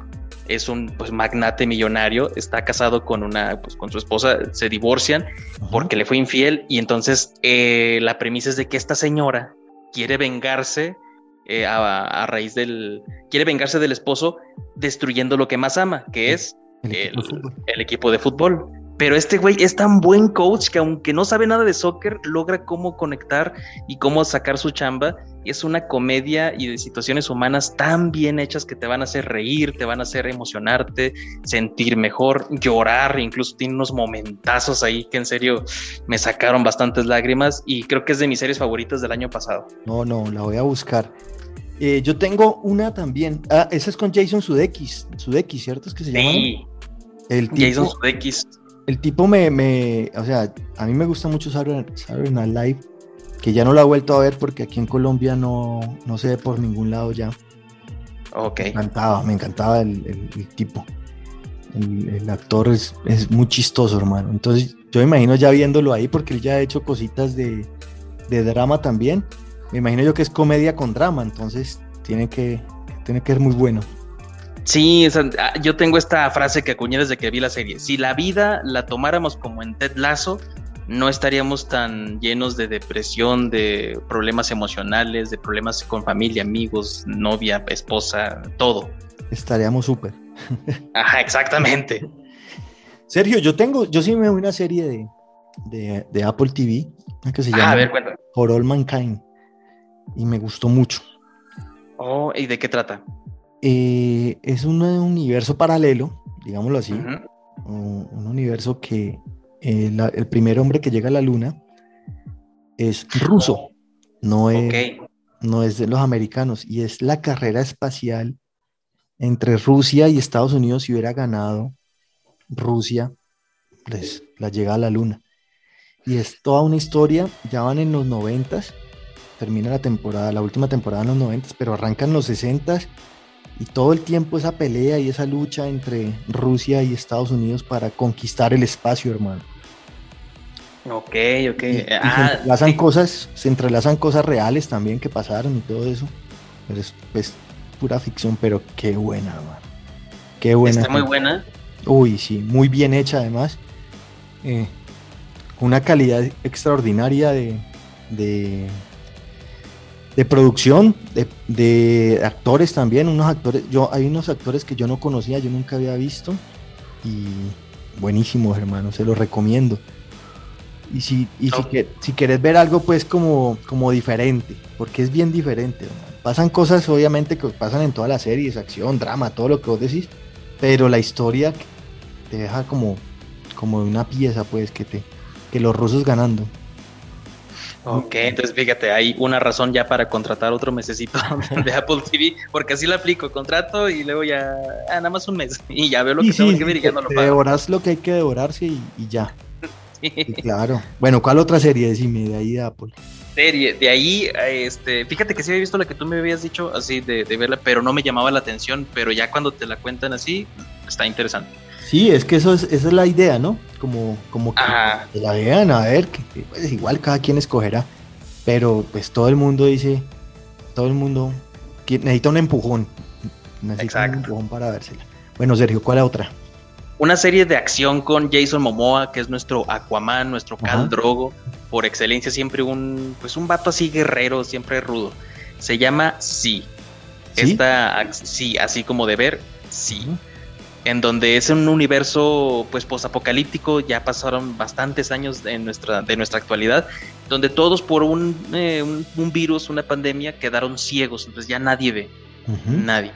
S2: es un pues, magnate millonario, está casado con una, pues con su esposa, se divorcian porque le fue infiel y entonces eh, la premisa es de que esta señora quiere vengarse eh, a, raíz del, quiere vengarse del esposo destruyendo lo que más ama, que es el, equipo de fútbol. Pero este güey es tan buen coach que aunque no sabe nada de soccer, logra cómo conectar y cómo sacar su chamba. Es una comedia y de situaciones humanas tan bien hechas que te van a hacer reír, te van a hacer emocionarte, sentir mejor, llorar, incluso tiene unos momentazos ahí que en serio me sacaron bastantes lágrimas y creo que es de mis series favoritas del año pasado.
S1: No, no, la voy a buscar. Eh, yo tengo una también. Ah, esa es con Jason Sudeikis. Sudeikis, ¿cierto? Es que se llama.
S2: Sí. El Jason Sudeikis
S1: el tipo me, me, o sea, a mí me gusta mucho Saturday Night Live, que ya no la he vuelto a ver porque aquí en Colombia no, no se ve por ningún lado ya.
S2: Ok.
S1: Me encantaba, me encantaba el, tipo. El, actor es, muy chistoso, hermano. Entonces, yo me imagino ya viéndolo ahí, porque él ya ha hecho cositas de, de drama también. Me imagino yo que es comedia con drama, entonces tiene que, tiene que ser muy bueno.
S2: Sí, ah, yo tengo esta frase que acuñé desde que vi la serie. Si la vida la tomáramos como en Ted Lasso, no estaríamos tan llenos de depresión, de problemas emocionales, de problemas con familia, amigos, novia, esposa, todo.
S1: Estaríamos súper.
S2: Ajá, exactamente.
S1: Sergio, yo tengo, yo sí me veo una serie de, de, Apple TV que se ah, llama
S2: a ver,
S1: For All Mankind y me gustó mucho.
S2: Oh, ¿y de qué trata?
S1: Eh, es un universo paralelo, digámoslo así, un, universo que eh, el primer hombre que llega a la luna es ruso, no es, no es de los americanos, y es la carrera espacial entre Rusia y Estados Unidos si hubiera ganado Rusia, pues la llega a la luna. Y es toda una historia, ya van en los noventas, termina la temporada, la última temporada en los noventas, pero arrancan los sesentas y todo el tiempo esa pelea y esa lucha entre Rusia y Estados Unidos para conquistar el espacio, hermano.
S2: Ok, ok.
S1: ah, se entrelazan cosas, se entrelazan cosas reales también que pasaron y todo eso. Pero es pura ficción, pero qué buena, hermano. Qué buena.
S2: Está muy buena.
S1: Uy, sí, muy bien hecha además. Eh, una calidad extraordinaria de, de producción, de, actores también, unos actores, yo hay unos actores que yo no conocía, yo nunca había visto y buenísimos hermano, se los recomiendo. Y si, y si, si, quieres ver algo pues como, como diferente, porque es bien diferente, pasan cosas obviamente que pasan en todas las series, acción, drama, todo lo que vos decís, pero la historia te deja como, como una pieza pues que te, que los rusos ganando.
S2: Ok, entonces fíjate, hay una razón ya para contratar otro mesecito de Apple TV, porque así lo aplico, contrato y luego ya, ah, nada más un mes y ya veo lo que tengo que ver y ya no lo pago.
S1: Devoras lo que hay que devorarse y, ya. claro. Bueno, ¿cuál otra serie? Decime, de ahí de Apple.
S2: Serie, de ahí, este, fíjate que sí había visto la que tú me habías dicho así de, de verla, pero no me llamaba la atención, pero ya cuando te la cuentan así, está interesante.
S1: Sí, es que eso es, esa es la idea, ¿no? Como, como que, la vean, a ver, que, pues, igual cada quien escogerá, pero pues todo el mundo dice, todo el mundo necesita un empujón, necesita un empujón para vérsela. Bueno, Sergio, ¿cuál es otra?
S2: Una serie de acción con Jason Momoa, que es nuestro Aquaman, nuestro Cal Drogo, por excelencia, siempre un, pues un vato así guerrero, siempre rudo. Se llama Sí. ¿Sí? Esta, sí, así como de ver, sí en donde es un universo pues posapocalíptico, ya pasaron bastantes años de nuestra, de nuestra actualidad, donde todos por un, eh, un, virus, una pandemia, quedaron ciegos, entonces ya nadie ve, nadie.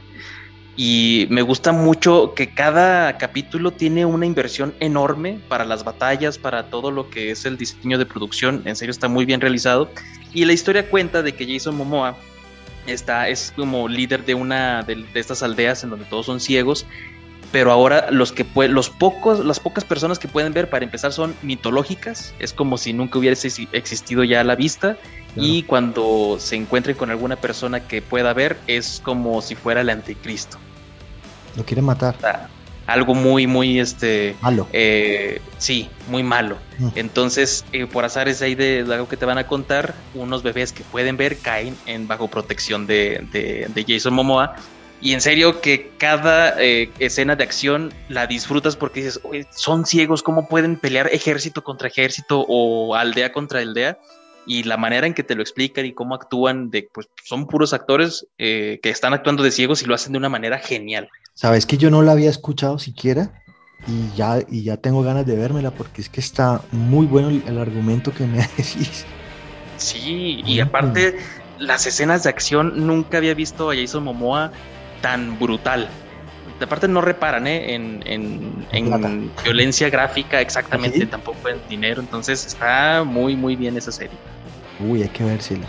S2: Y me gusta mucho que cada capítulo tiene una inversión enorme para las batallas, para todo lo que es el diseño de producción, en serio está muy bien realizado. Y la historia cuenta de que Jason Momoa está, es como líder de una de, de estas aldeas en donde todos son ciegos pero ahora los que los pocos, las pocas personas que pueden ver para empezar son mitológicas, es como si nunca hubiese existido ya a la vista y cuando se encuentren con alguna persona que pueda ver es como si fuera el anticristo.
S1: Lo quiere matar.
S2: algo muy, muy, este...
S1: Malo.
S2: Eh, sí, muy malo. Mm. Entonces, eh, por azares ahí de, algo que te van a contar, unos bebés que pueden ver caen en bajo protección de, de, de Jason Momoa y en serio que cada eh, escena de acción la disfrutas porque dices, son ciegos, ¿cómo pueden pelear ejército contra ejército o aldea contra aldea? Y la manera en que te lo explican y cómo actúan, de, pues son puros actores eh, que están actuando de ciegos y lo hacen de una manera genial.
S1: ¿Sabes que yo no la había escuchado siquiera? y ya, y ya tengo ganas de vérmela porque es que está muy bueno el, el argumento que me decís.
S2: Sí, y aparte las escenas de acción nunca había visto a Jason Momoa tan brutal. De aparte no reparan ¿eh? en, en, en violencia gráfica exactamente,
S1: ¿Sí?
S2: tampoco en dinero, entonces está muy muy bien esa serie.
S1: Uy, hay que vérsela.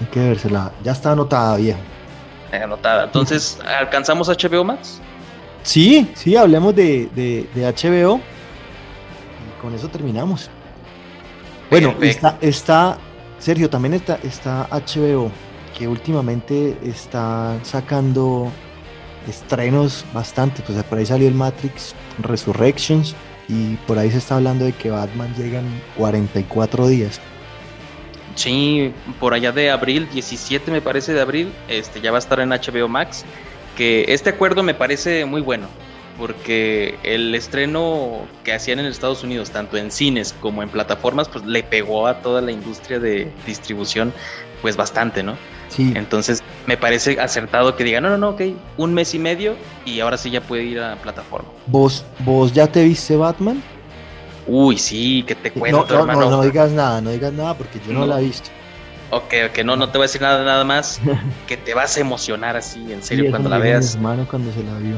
S1: Hay que vérsela. Ya está anotada, viejo.
S2: Anotada. Entonces, ¿alcanzamos HBO Max?
S1: Sí, sí, hablemos de, de, de HBO. Y con eso terminamos. Bueno, está, está, Sergio, también está, está HBO, que últimamente está sacando estrenos bastante. Pues por ahí salió el Matrix Resurrections y por ahí se está hablando de que Batman llega en 44 días.
S2: Sí, por allá de abril, 17 me parece de abril, este ya va a estar en HBO Max. Que este acuerdo me parece muy bueno, porque el estreno que hacían en Estados Unidos, tanto en cines como en plataformas, pues le pegó a toda la industria de distribución, pues bastante, ¿no?
S1: Sí,
S2: Entonces me parece acertado que digan, no, no, no, ok, un mes y medio y ahora sí ya puede ir a plataforma.
S1: ¿Vos, vos ya te viste Batman?
S2: Uy, sí, que te
S1: No,
S2: cuento,
S1: no,
S2: hermano.
S1: no, no digas nada, no digas nada porque yo no,
S2: No.
S1: la he visto.
S2: Ok, ok, no, no te voy a decir nada, nada más, que te vas a emocionar así, en serio, cuando la
S1: mi
S2: veas.
S1: hermano cuando se la vio.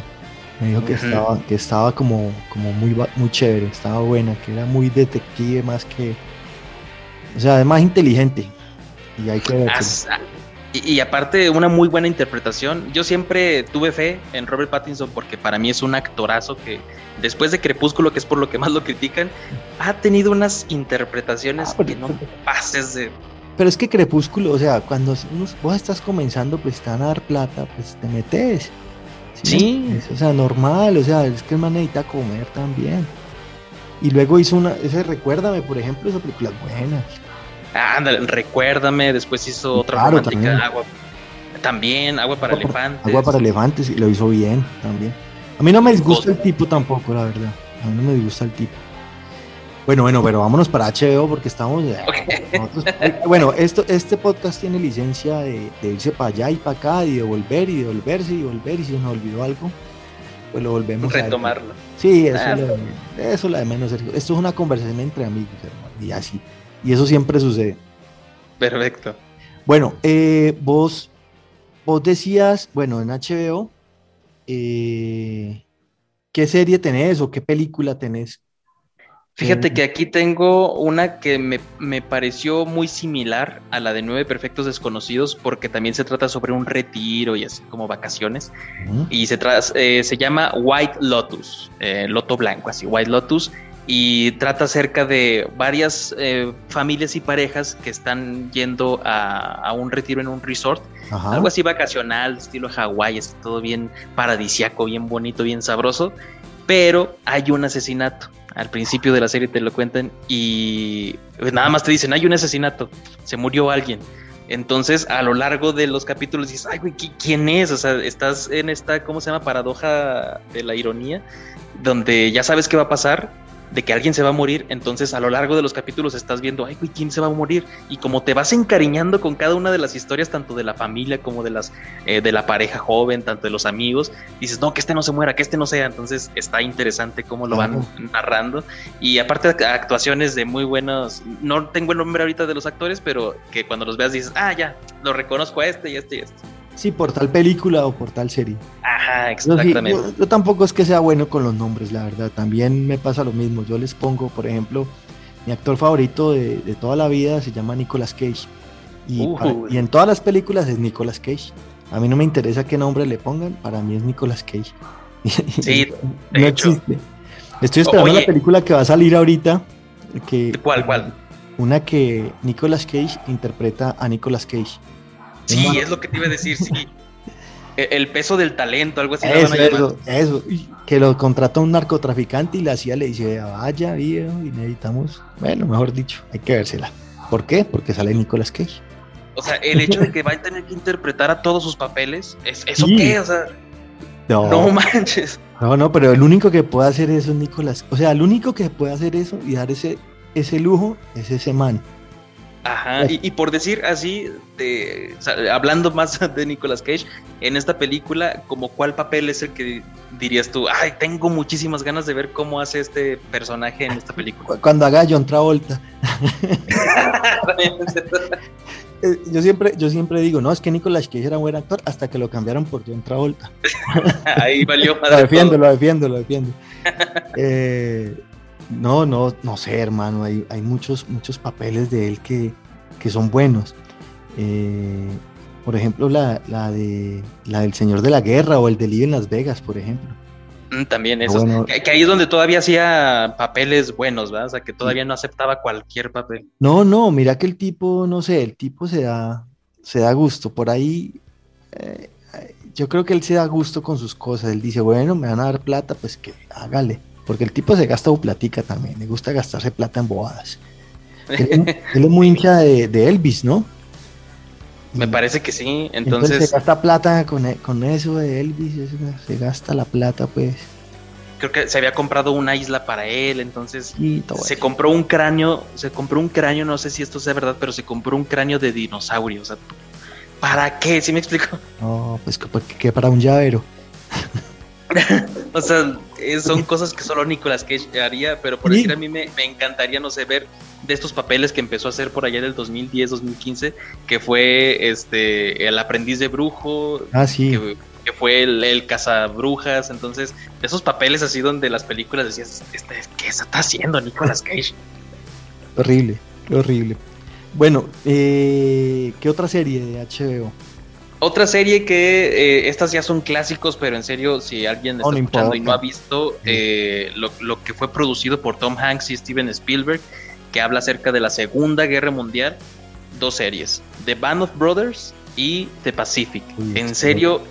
S1: Me dijo que estaba, que estaba como, como muy, muy chévere, estaba buena, que era muy detective más que. O sea, es más inteligente. Y hay que ver.
S2: Ah, Y, y aparte, una muy buena interpretación. Yo siempre tuve fe en Robert Pattinson porque para mí es un actorazo que, después de Crepúsculo, que es por lo que más lo critican, ha tenido unas interpretaciones
S1: Ah, pero-
S2: que no pases de.
S1: Pero es que Crepúsculo, o sea, cuando vos estás comenzando, pues te van a dar plata, pues te metes.
S2: Sí.
S1: Es, o sea, normal, o sea, es que el man necesita comer también. Y luego hizo una, ese Recuérdame, por ejemplo, esa película buena.
S2: Ah, ándale, recuérdame. Después hizo otra
S1: Claro,
S2: romántica,
S1: también.
S2: Agua. También, Agua para
S1: Agua para-
S2: Elefantes.
S1: Agua para elefantes y lo hizo bien también. A mí no me disgusta el tipo tampoco, la verdad. A mí no me disgusta el tipo. Bueno, bueno, pero vámonos para HBO porque estamos. nosotros- eh, bueno, esto, este podcast tiene licencia de, de irse para allá y para acá y de volver y de volverse y volver y si nos olvidó algo, pues lo volvemos a
S2: Retomarlo.
S1: Sí, eso,
S2: Ah,
S1: lo eso es la de menos, Sergio. Esto es una conversación entre amigos, hermano, y así. Y eso siempre sucede.
S2: Perfecto.
S1: Bueno, eh, vos, vos decías, bueno, en HBO, eh, ¿qué serie tenés o qué película tenés?
S2: Fíjate
S1: Eh,
S2: que aquí tengo una que me, me pareció muy similar a la de Nueve Perfectos Desconocidos porque también se trata sobre un retiro y así como vacaciones y se, eh, se llama White Lotus, eh, Loto Blanco, así, White Lotus y trata acerca de varias eh, familias y parejas que están yendo a, a un retiro en un resort,
S1: Ajá.
S2: algo así vacacional, estilo Hawái, así todo bien paradisiaco, bien bonito, bien sabroso, pero hay un asesinato. Al principio de la serie te lo cuentan y pues, nada más te dicen, hay un asesinato, se murió alguien. Entonces, a lo largo de los capítulos dices, ay, güey, ¿qui- ¿quién es? O sea, estás en esta, ¿cómo se llama? Paradoja de la ironía, donde ya sabes qué va a pasar, de que alguien se va a morir, entonces a lo largo de los capítulos estás viendo, ay, güey, ¿quién se va a morir? Y como te vas encariñando con cada una de las historias, tanto de la familia como de las eh, de la pareja joven, tanto de los amigos, dices, no, que este no se muera, que este no sea, entonces está interesante cómo lo van narrando. Y aparte ac- actuaciones de muy buenos, no tengo el nombre ahorita de los actores, pero que cuando los veas dices, ah, ya, lo reconozco a este y a este y a este.
S1: Sí, por tal película o por tal serie.
S2: Ajá, exactamente.
S1: yo- yo tampoco es que sea bueno con los nombres, la verdad. También me pasa lo mismo. Yo les pongo, por ejemplo, mi actor favorito de, de toda la vida se llama Nicolas Cage. Y, para- y en todas las películas es Nicolas Cage. A mí no me interesa qué nombre le pongan, para mí es Nicolas Cage.
S2: Sí,
S1: no
S2: de hecho.
S1: existe. Estoy esperando
S2: Oye.
S1: la película que va a salir ahorita. Que,
S2: ¿Cuál, cuál?
S1: Una que Nicolas Cage interpreta a Nicolas Cage.
S2: Sí, es lo que te iba a decir, sí. E- El peso del talento, algo así.
S1: Eso, eso, eso. Que lo contrató un narcotraficante y la CIA le dice, vaya, viejo, y necesitamos, bueno, mejor dicho, hay que vérsela. ¿Por qué? Porque sale Nicolas Cage.
S2: O sea, el hecho de que va a tener que interpretar a todos sus papeles, ¿es, ¿eso
S1: Sí.
S2: qué? O sea,
S1: No,
S2: no
S1: no,
S2: manches.
S1: no, pero el único que puede hacer eso es Nicolas. O sea, el único que puede hacer eso y dar ese, ese lujo es ese man.
S2: Ajá, y, por decir así, de, hablando más de Nicolas Cage, en esta película, como cuál papel es el que dirías tú, ay, tengo muchísimas ganas de ver cómo hace este personaje en esta película.
S1: Cuando haga John Travolta. Eh, yo siempre, yo siempre digo, no, es que Nicolas Cage era un buen actor hasta que lo cambiaron por John Travolta.
S2: Ahí valió
S1: Lo defiendo, lo defiendo, lo defiendo. Eh, no, no, no sé, hermano. Hay, hay muchos, muchos papeles de él que, son buenos. Eh, por ejemplo, la, la, de, la del Señor de la Guerra o el de Live en Las Vegas, por ejemplo.
S2: Mm, también eso. que, ahí es donde todavía hacía papeles buenos, ¿verdad? O sea, que todavía no aceptaba cualquier papel.
S1: No, no, mira que el tipo, no sé, el tipo se da, se da gusto. Por ahí, eh, yo creo que él se da gusto con sus cosas. Él dice, bueno, me van a dar plata, pues que hágale. Porque el tipo se gasta un platica también, le gusta gastarse plata en bobadas. él, es muy hincha de, Elvis, ¿no?
S2: Me parse que sí, entonces...
S1: se gasta plata con, e, con eso de Elvis, se gasta la plata pues.
S2: Creo que se había comprado una isla para él, entonces se compró un cráneo, se compró un cráneo, no sé si esto sea verdad, pero se compró un cráneo de dinosaurio, o sea, ¿para qué? ¿Sí me explico?
S1: No, pues que para un llavero.
S2: o sea, eh, son cosas que solo Nicolas Cage haría, pero por decir a mí me, encantaría, no sé, ver de estos papeles que empezó a hacer por allá del 2010, 2015, que fue este el aprendiz de brujo,
S1: ah, sí.
S2: que, fue el, el cazabrujas, entonces, esos papeles así donde las películas decías, este, ¿qué está haciendo Nicolas Cage?
S1: Horrible, horrible. Bueno, eh, ¿qué otra serie de HBO?
S2: Otra serie que eh, estas ya son clásicos, pero en serio, si alguien está escuchando y no ha visto eh, lo, que fue producido por Tom Hanks y Steven Spielberg, que habla acerca de la Segunda Guerra Mundial, dos series, The Band of Brothers y The Pacific. en serio,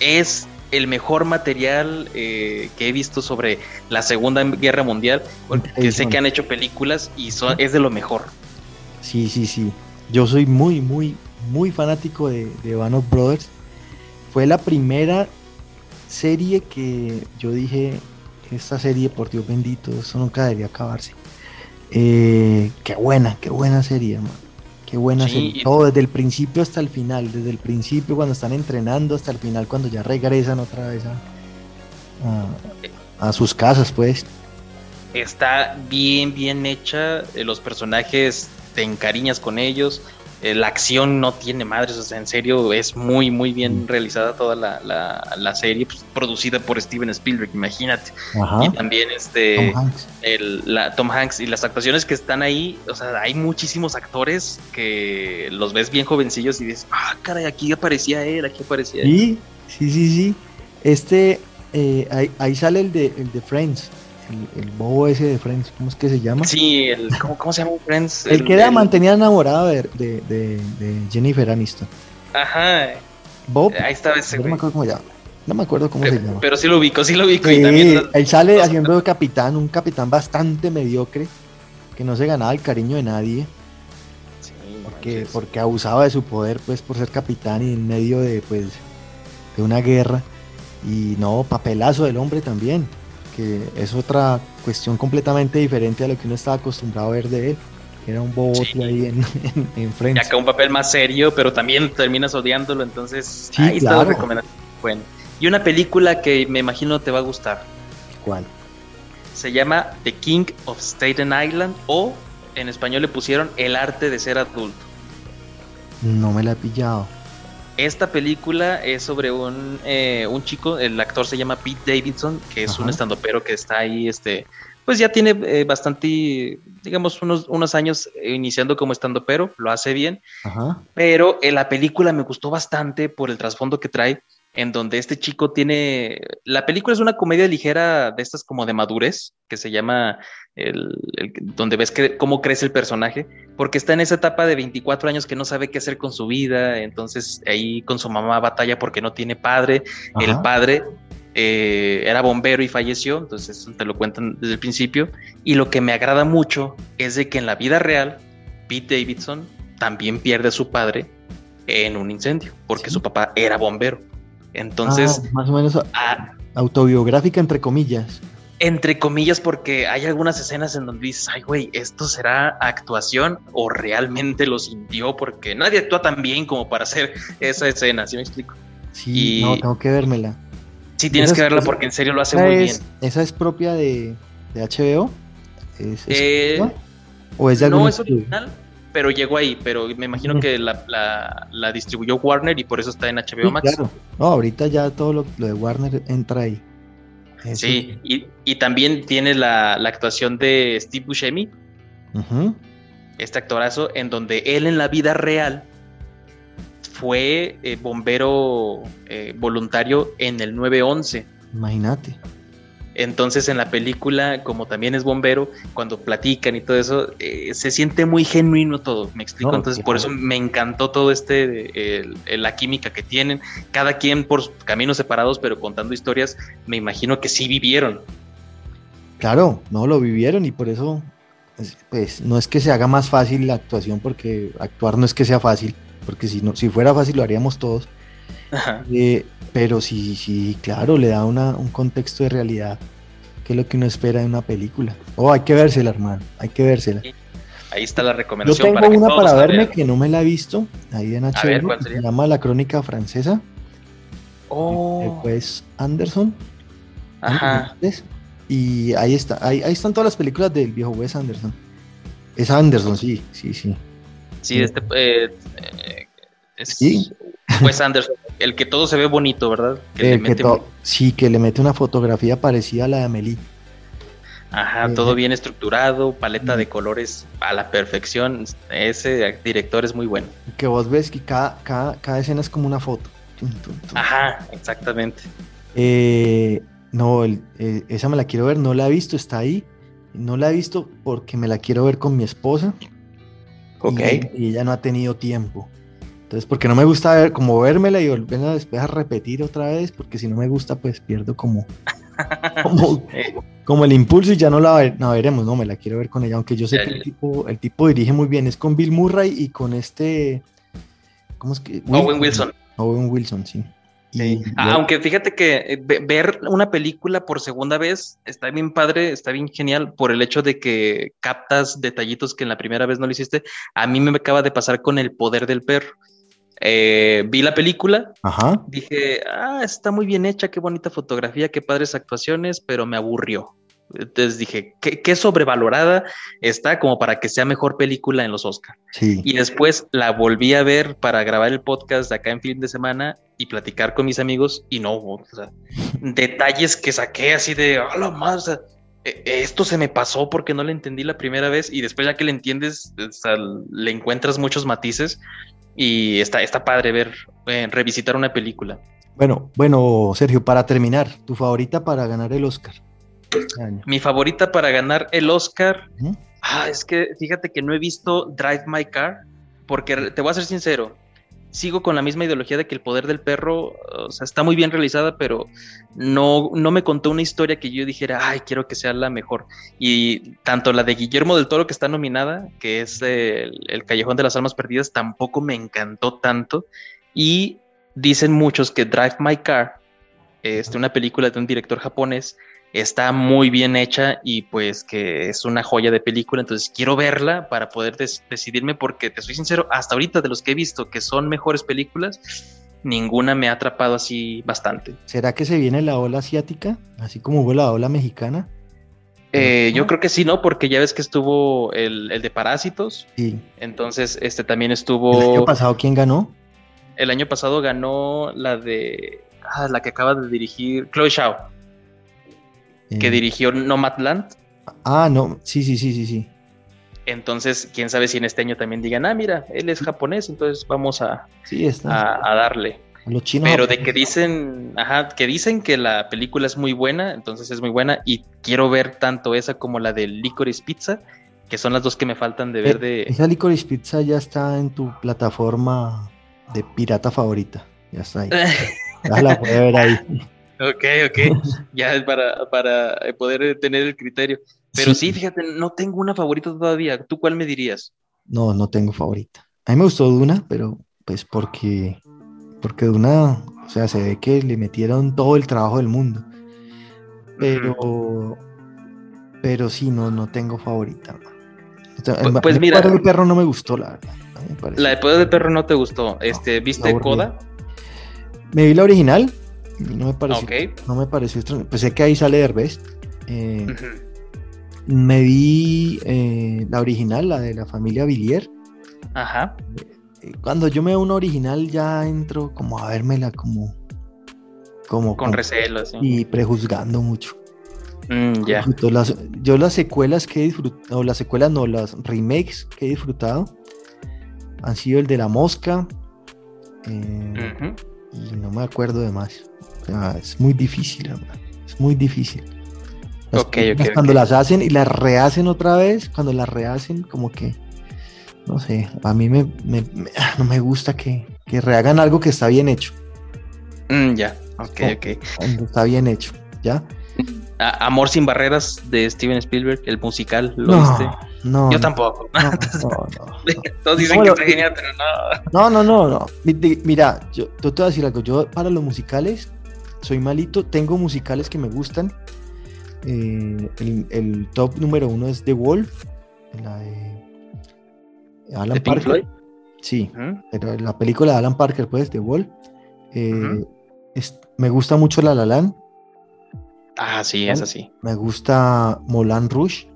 S2: es el mejor material eh, que he visto sobre la Segunda Guerra Mundial, porque sé que han hecho películas y es de lo mejor.
S1: Sí, sí, sí. Yo soy muy, muy, muy fanático de, de Band of Brothers. Fue la primera serie que yo dije, esta serie, por Dios bendito, eso nunca debería acabarse. Eh, qué buena, qué buena serie, hermano. Qué buena serie. Todo desde el principio hasta el final, desde el principio cuando están entrenando hasta el final cuando ya regresan otra vez a, a sus casas, pues.
S2: Está bien, bien hecha. Eh, los personajes te encariñas con ellos. Eh, la acción no tiene madres, o sea, en serio es muy, muy bien mm. realizada toda la, serie, pues, producida por Steven Spielberg, imagínate. Y también este Tom Hanks. la, Tom Hanks y las actuaciones que están ahí, o sea, hay muchísimos actores que los ves bien jovencillos y dices, ah, caray, aquí aparecía él, aquí aparecía él.
S1: Sí, sí, sí, sí. Este, eh, ahí, ahí, sale el de, el de Friends el, bobo ese de Friends, ¿cómo es que se llama?
S2: Sí, el, ¿cómo, se llama Friends?
S1: El, que era mantenía enamorado de, de, Jennifer Aniston.
S2: Ajá.
S1: Bob.
S2: Ahí está ese.
S1: No me acuerdo cómo se llama. No me acuerdo cómo se llama.
S2: Pero sí lo ubico, sí lo ubico. y también
S1: él sale haciendo capitán, un capitán bastante mediocre, que no se ganaba el cariño de nadie. Sí, porque, porque abusaba de su poder, pues, por ser capitán y en medio de, pues, de una guerra. Y no, papelazo del hombre también que es otra cuestión completamente diferente a lo que uno estaba acostumbrado a ver de él. Era un bobote ahí en, en, frente.
S2: Y acá un papel más serio, pero también terminas odiándolo, entonces ahí está la recomendación. Bueno, y una película que me imagino te va a gustar.
S1: ¿Cuál?
S2: Se llama The King of Staten Island o en español le pusieron El arte de ser adulto.
S1: No me la he pillado.
S2: Esta película es sobre un, eh, un chico, el actor se llama Pete Davidson, que es un estandopero que está ahí, este, pues ya tiene eh, bastante, digamos, unos, unos años iniciando como estandopero, lo hace bien, pero en la película me gustó bastante por el trasfondo que trae, en donde este chico tiene, la película es una comedia ligera de estas como de madurez, que se llama, el, donde ves que, cómo crece el personaje, porque está en esa etapa de 24 años que no sabe qué hacer con su vida, entonces ahí con su mamá batalla porque no tiene padre, el padre eh, era bombero y falleció, entonces te lo cuentan desde el principio, y lo que me agrada mucho es de que en la vida real, Pete Davidson también pierde a su padre en un incendio, porque su papá era bombero. Entonces.
S1: Ah, más o menos autobiográfica, entre comillas.
S2: Entre comillas, porque hay algunas escenas en donde dices, ay, güey, ¿esto será actuación o realmente lo sintió? Porque nadie actúa tan bien como para hacer esa escena, ¿sí me explico?
S1: Sí, no, tengo que vérmela.
S2: Sí, tienes que verla porque en serio lo hace muy bien.
S1: ¿Esa es propia de, de HBO?
S2: ¿Es, eh, ¿O es de No, es original, pero llegó ahí. Pero me imagino que la, la, distribuyó Warner y por eso está en HBO Max. Claro,
S1: no, ahorita ya todo lo, de Warner entra ahí.
S2: Sí, y, y, también tiene la, la, actuación de Steve Buscemi, este actorazo, en donde él en la vida real fue eh, bombero eh, voluntario en el 911.
S1: Imagínate.
S2: Entonces en la película, como también es bombero, cuando platican y todo eso, eh, se siente muy genuino todo, me explico. Entonces por eso me encantó todo este, la química que tienen, cada quien por caminos separados, pero contando historias, me imagino que sí vivieron.
S1: Claro, no lo vivieron y por eso, pues, pues no es que se haga más fácil la actuación, porque actuar no es que sea fácil, porque si, no, si fuera fácil lo haríamos todos. Eh, pero sí, sí, claro, le da una, un contexto de realidad, que es lo que uno espera de una película. Oh, hay que vérsela, hermano, hay que vérsela.
S2: Ahí está la recomendación.
S1: Yo tengo una para verme que no me la he visto, ahí en HBO, se llama La Crónica Francesa. Oh. Pues Anderson. Ajá. Y ahí está, ahí, ahí están todas las películas del viejo Wes Anderson. Es Anderson, sí, sí, sí.
S2: Sí, este eh, eh, es Wes Anderson, el que todo se ve bonito, ¿verdad?
S1: sí, que le mete una fotografía parecida a la de Amelie.
S2: Ajá, eh, todo bien estructurado, paleta de colores a la perfección. Ese director es muy bueno.
S1: Que vos ves que cada, cada, escena es como una foto.
S2: Ajá, exactamente.
S1: no, esa me la quiero ver, no la he visto, está ahí. No la he visto porque me la quiero ver con mi esposa.
S2: Ok.
S1: Y, ella no ha tenido tiempo. Entonces, porque no me gusta ver, como vérmela y volverla después a repetir otra vez, porque si no me gusta, pues pierdo como, como, el impulso y ya no la, veremos, no, me la quiero ver con ella, aunque yo sé que el tipo, el tipo dirige muy bien, es con Bill Murray y con este, ¿cómo es que?
S2: Owen Wilson.
S1: Owen Wilson, sí.
S2: Aunque fíjate que eh, ver una película por segunda vez está bien padre, está bien genial por el hecho de que captas detallitos que en la primera vez no lo hiciste. A mí me acaba de pasar con El Poder del Perro. Eh, vi la película, dije, ah, está muy bien hecha, qué bonita fotografía, qué padres actuaciones, pero me aburrió. Entonces dije, ¿qué, sobrevalorada está como para que sea mejor película en los Oscars. Y después la volví a ver para grabar el podcast de acá en fin de semana y platicar con mis amigos y no, o sea, detalles que saqué así de, hola más, e, esto se me pasó porque no le entendí la primera vez y después ya que le entiendes, le encuentras muchos matices y está, está padre ver, eh, revisitar una película.
S1: Bueno, bueno, Sergio, para terminar, tu favorita para ganar el Oscar.
S2: Mi favorita para ganar el Oscar. Ah, es que fíjate que no he visto Drive My Car, porque te voy a ser sincero, sigo con la misma ideología de que el poder del perro, o sea, está muy bien realizada, pero no, no me contó una historia que yo dijera, ay, quiero que sea la mejor. Y tanto la de Guillermo del Toro, que está nominada, que es el, Callejón de las Almas Perdidas, tampoco me encantó tanto. Y dicen muchos que Drive My Car, este, una película de un director japonés, está muy bien hecha y pues que es una joya de película, entonces quiero verla para poder decidirme porque te soy sincero, hasta ahorita de los que he visto que son mejores películas, ninguna me ha atrapado así bastante.
S1: ¿Será que se viene la ola asiática, así como hubo la ola mexicana?
S2: Eh, yo creo que sí, ¿no? Porque ya ves que estuvo el, de Parásitos.
S1: Sí.
S2: Entonces, este también estuvo.
S1: ¿El año pasado quién ganó?
S2: El año pasado ganó la de. Ah, la que acaba de dirigir Chloe Shao que eh. dirigió Nomadland.
S1: Ah, no, sí, sí, sí, sí, sí.
S2: Entonces, quién sabe si en este año también digan, ah, mira, él es japonés, entonces vamos a, sí, está. a, darle.
S1: los chinos
S2: Pero de que dicen, ajá, que dicen que la película es muy buena, entonces es muy buena, y quiero ver tanto esa como la de Licorice Pizza, que son las dos que me faltan de ver eh, de.
S1: Esa Licorice Pizza ya está en tu plataforma de pirata favorita. Ya está ahí. ya la puede ver ahí.
S2: Ok, ok. ya es para, para poder tener el criterio. Pero sí. fíjate, no tengo una favorita todavía. ¿Tú cuál me dirías?
S1: No, no tengo favorita. A mí me gustó Duna, pero pues porque, porque Duna, o sea, se ve que le metieron todo el trabajo del mundo. Pero pero sí, no, no tengo favorita. hermano. O sea,
S2: Pues-
S1: el-
S2: pues
S1: el
S2: mira-
S1: del perro no me gustó, la verdad. Me
S2: La de Poder del Perro no te gustó. Este, ¿Viste. Coda?
S1: Me vi la original no me pareció,
S2: Ok.
S1: no me pareció extraño. Pues sé que ahí sale Derbez. Eh, me vi eh, la original, la de la familia Villiers.
S2: Ajá.
S1: Eh, Cuando yo me veo una original ya entro como a vérmela como... como
S2: Con recelo, sí.
S1: y prejuzgando mucho.
S2: Mm, ya.
S1: Las- yo las secuelas que he disfrutado, o las secuelas no, las remakes que he disfrutado han sido el de La Mosca eh, y no me acuerdo de más. O sea, es muy difícil, hermano. Es muy difícil. Las
S2: Ok,
S1: películas
S2: ok,
S1: cuando
S2: ok.
S1: las hacen y las rehacen otra vez, cuando las rehacen, como que, no sé, a mí me, me- me- ah, no me gusta que, que rehagan algo que está bien hecho.
S2: Mm, ya. Ok,
S1: Oh.
S2: ok.
S1: cuando Está bien hecho, ¿ya?
S2: A- Amor sin barreras de Steven Spielberg, el musical, ¿lo
S1: no,
S2: viste?
S1: no,
S2: Yo tampoco.
S1: no, no, no.
S2: Todos dicen
S1: No,
S2: que está genial, pero no.
S1: No, no, no, no. Mira, yo, yo te voy a decir algo. Yo para los musicales soy malito. Tengo musicales que me gustan. Eh, el, el top número uno es The Wall, la de Alan
S2: ¿De Pink
S1: Parker.
S2: Floyd?
S1: Sí, pero la película de Alan Parker, pues, The Wall. Eh, es- me gusta mucho La La Land.
S2: Ah, sí, es así.
S1: Me gusta Moulin Rouge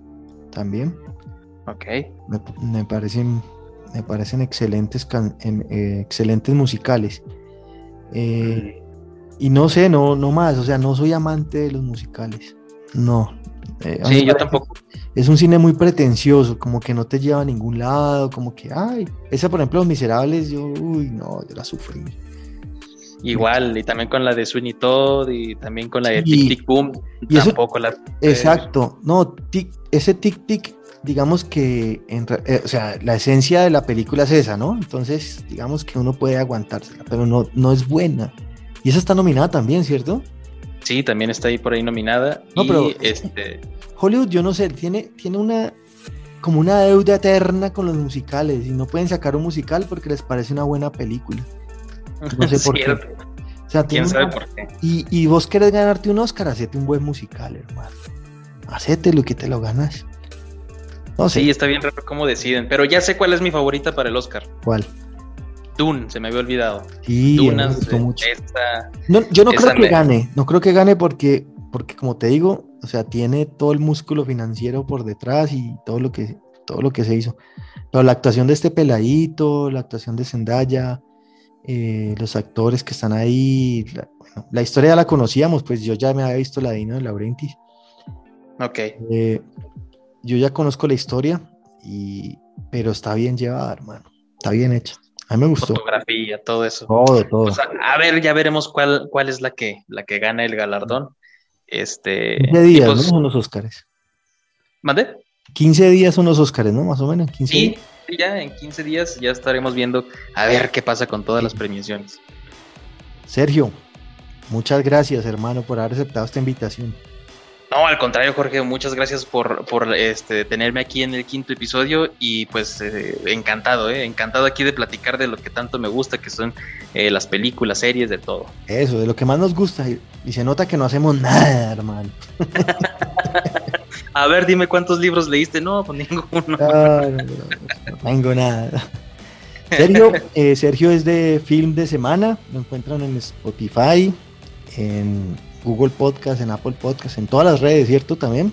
S1: también.
S2: Ok.
S1: Me, me parecen, me parecen excelentes, can- eh, excelentes musicales. Eh, y no sé, no, no más, o sea, no soy amante de los musicales. No. Eh,
S2: Sí, yo tampoco.
S1: Es un cine muy pretencioso, como que no te lleva a ningún lado, como que, ay, esa por ejemplo, Los Miserables, yo, uy, no, yo la sufrí.
S2: Igual, y también con la de Sweeney Todd y también con la de. Tic Tic Boom.
S1: Y eso-
S2: Tampoco la.
S1: Exacto, no, tic- ese tic-tic, digamos que, en eh, o sea, la esencia de la película es esa, ¿no? Entonces, digamos que uno puede aguantársela, pero no, no es buena. Y esa está nominada también, ¿cierto?
S2: Sí, también está ahí por ahí nominada.
S1: No,
S2: y
S1: pero-
S2: este.
S1: Hollywood, yo no sé, tiene, tiene una, como una deuda eterna con los musicales y no pueden sacar un musical porque les parece una buena película. No sé por qué.
S2: Cierto.
S1: O sea,
S2: ¿Quién sabe
S1: una-
S2: por qué?
S1: y, y vos querés ganarte un Oscar, hacete un buen musical, hermano. Hacételo que te lo ganas. No sé
S2: Sí, está bien raro cómo deciden. Pero ya sé cuál es mi favorita para el Oscar.
S1: cuál.
S2: Dune, se me había olvidado.
S1: Sí, me
S2: Dunas,
S1: gustó mucho.
S2: esta-
S1: No, yo no creo que
S2: me-
S1: gane, no creo que gane porque, porque como te digo, o sea, tiene todo el músculo financiero por detrás y todo lo que, todo lo que se hizo. Pero la actuación de este peladito, la actuación de Zendaya, eh, los actores que están ahí, la, bueno, la historia ya la conocíamos, pues yo ya me había visto la de Dino de Laurentiis.
S2: Ok.
S1: Eh, yo ya conozco la historia, y, pero está bien llevada, hermano. Está bien hecha. A mí me gustó.
S2: Fotografía, todo eso.
S1: Todo, todo.
S2: Pues a, a ver, ya veremos cuál, cuál es la que, la que gana el galardón. Este.
S1: 15
S2: y
S1: días,
S2: pues-
S1: ¿no? Son los Óscares.
S2: ¿Mande?
S1: 15 días son los Óscares, ¿no? Más o menos. 15
S2: Sí,
S1: días.
S2: sí, ya en 15 días ya estaremos viendo a ver qué pasa con todas las premiaciones.
S1: Sergio, muchas gracias, hermano, por haber aceptado esta invitación.
S2: No, al contrario, Jorge, muchas gracias por, por este, tenerme aquí en el quinto episodio y pues eh, encantado, eh, encantado aquí de platicar de lo que tanto me gusta, que son eh, las películas, series, de todo.
S1: Eso, de lo que más nos gusta. Y, y se nota que no hacemos nada, hermano.
S2: A ver, dime cuántos libros leíste. No, pues ninguno.
S1: No, no, tengo nada. Sergio, Sergio es de Film de Semana. Lo encuentran en Spotify, en Google Podcast, en Apple Podcast, en todas las redes, ¿cierto? También.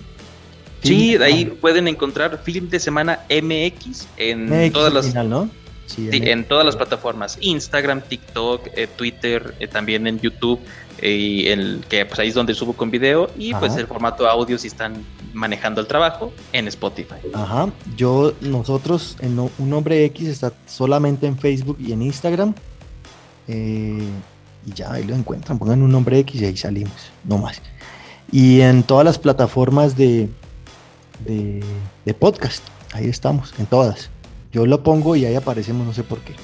S2: Sí, de ahí pueden encontrar Film de Semana MX en
S1: MX
S2: todas las
S1: final, ¿no? Sí,
S2: Sí,
S1: MX.
S2: en todas las plataformas, Instagram, TikTok, eh, Twitter, eh, también en YouTube, eh, y el que pues ahí es donde subo con video y pues el formato audio si están manejando el trabajo en Spotify.
S1: Ajá, yo, nosotros, en Un Hombre X está solamente en Facebook y en Instagram. eh, y ya, ahí lo encuentran, pongan Un Nombre X y ahí salimos, no más. Y en todas las plataformas de, de, de podcast, ahí estamos, en todas. Yo lo pongo y ahí aparecemos, no sé por qué.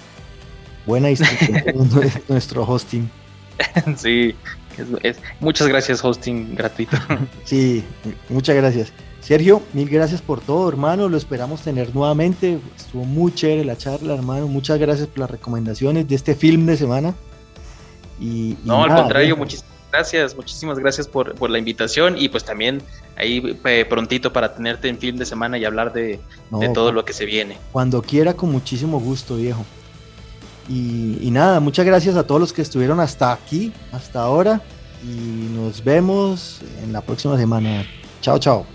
S1: Buena historia, nuestro hosting.
S2: sí, es- es- muchas gracias hosting gratuito.
S1: Sí, muchas gracias. Sergio, mil gracias por todo, hermano. Lo esperamos tener nuevamente. Estuvo muy chévere la charla, hermano. Muchas gracias por las recomendaciones de este film de semana. Y, y
S2: No, al contrario, muchísimas Gracias, muchísimas gracias por, por la invitación y pues también ahí eh, prontito para tenerte en fin de semana y hablar de, de todo lo que se viene.
S1: Cuando quiera, con muchísimo gusto, viejo. Y, y, nada, muchas gracias a todos los que estuvieron hasta aquí, hasta ahora. Y nos vemos en la próxima semana. Chao, chao.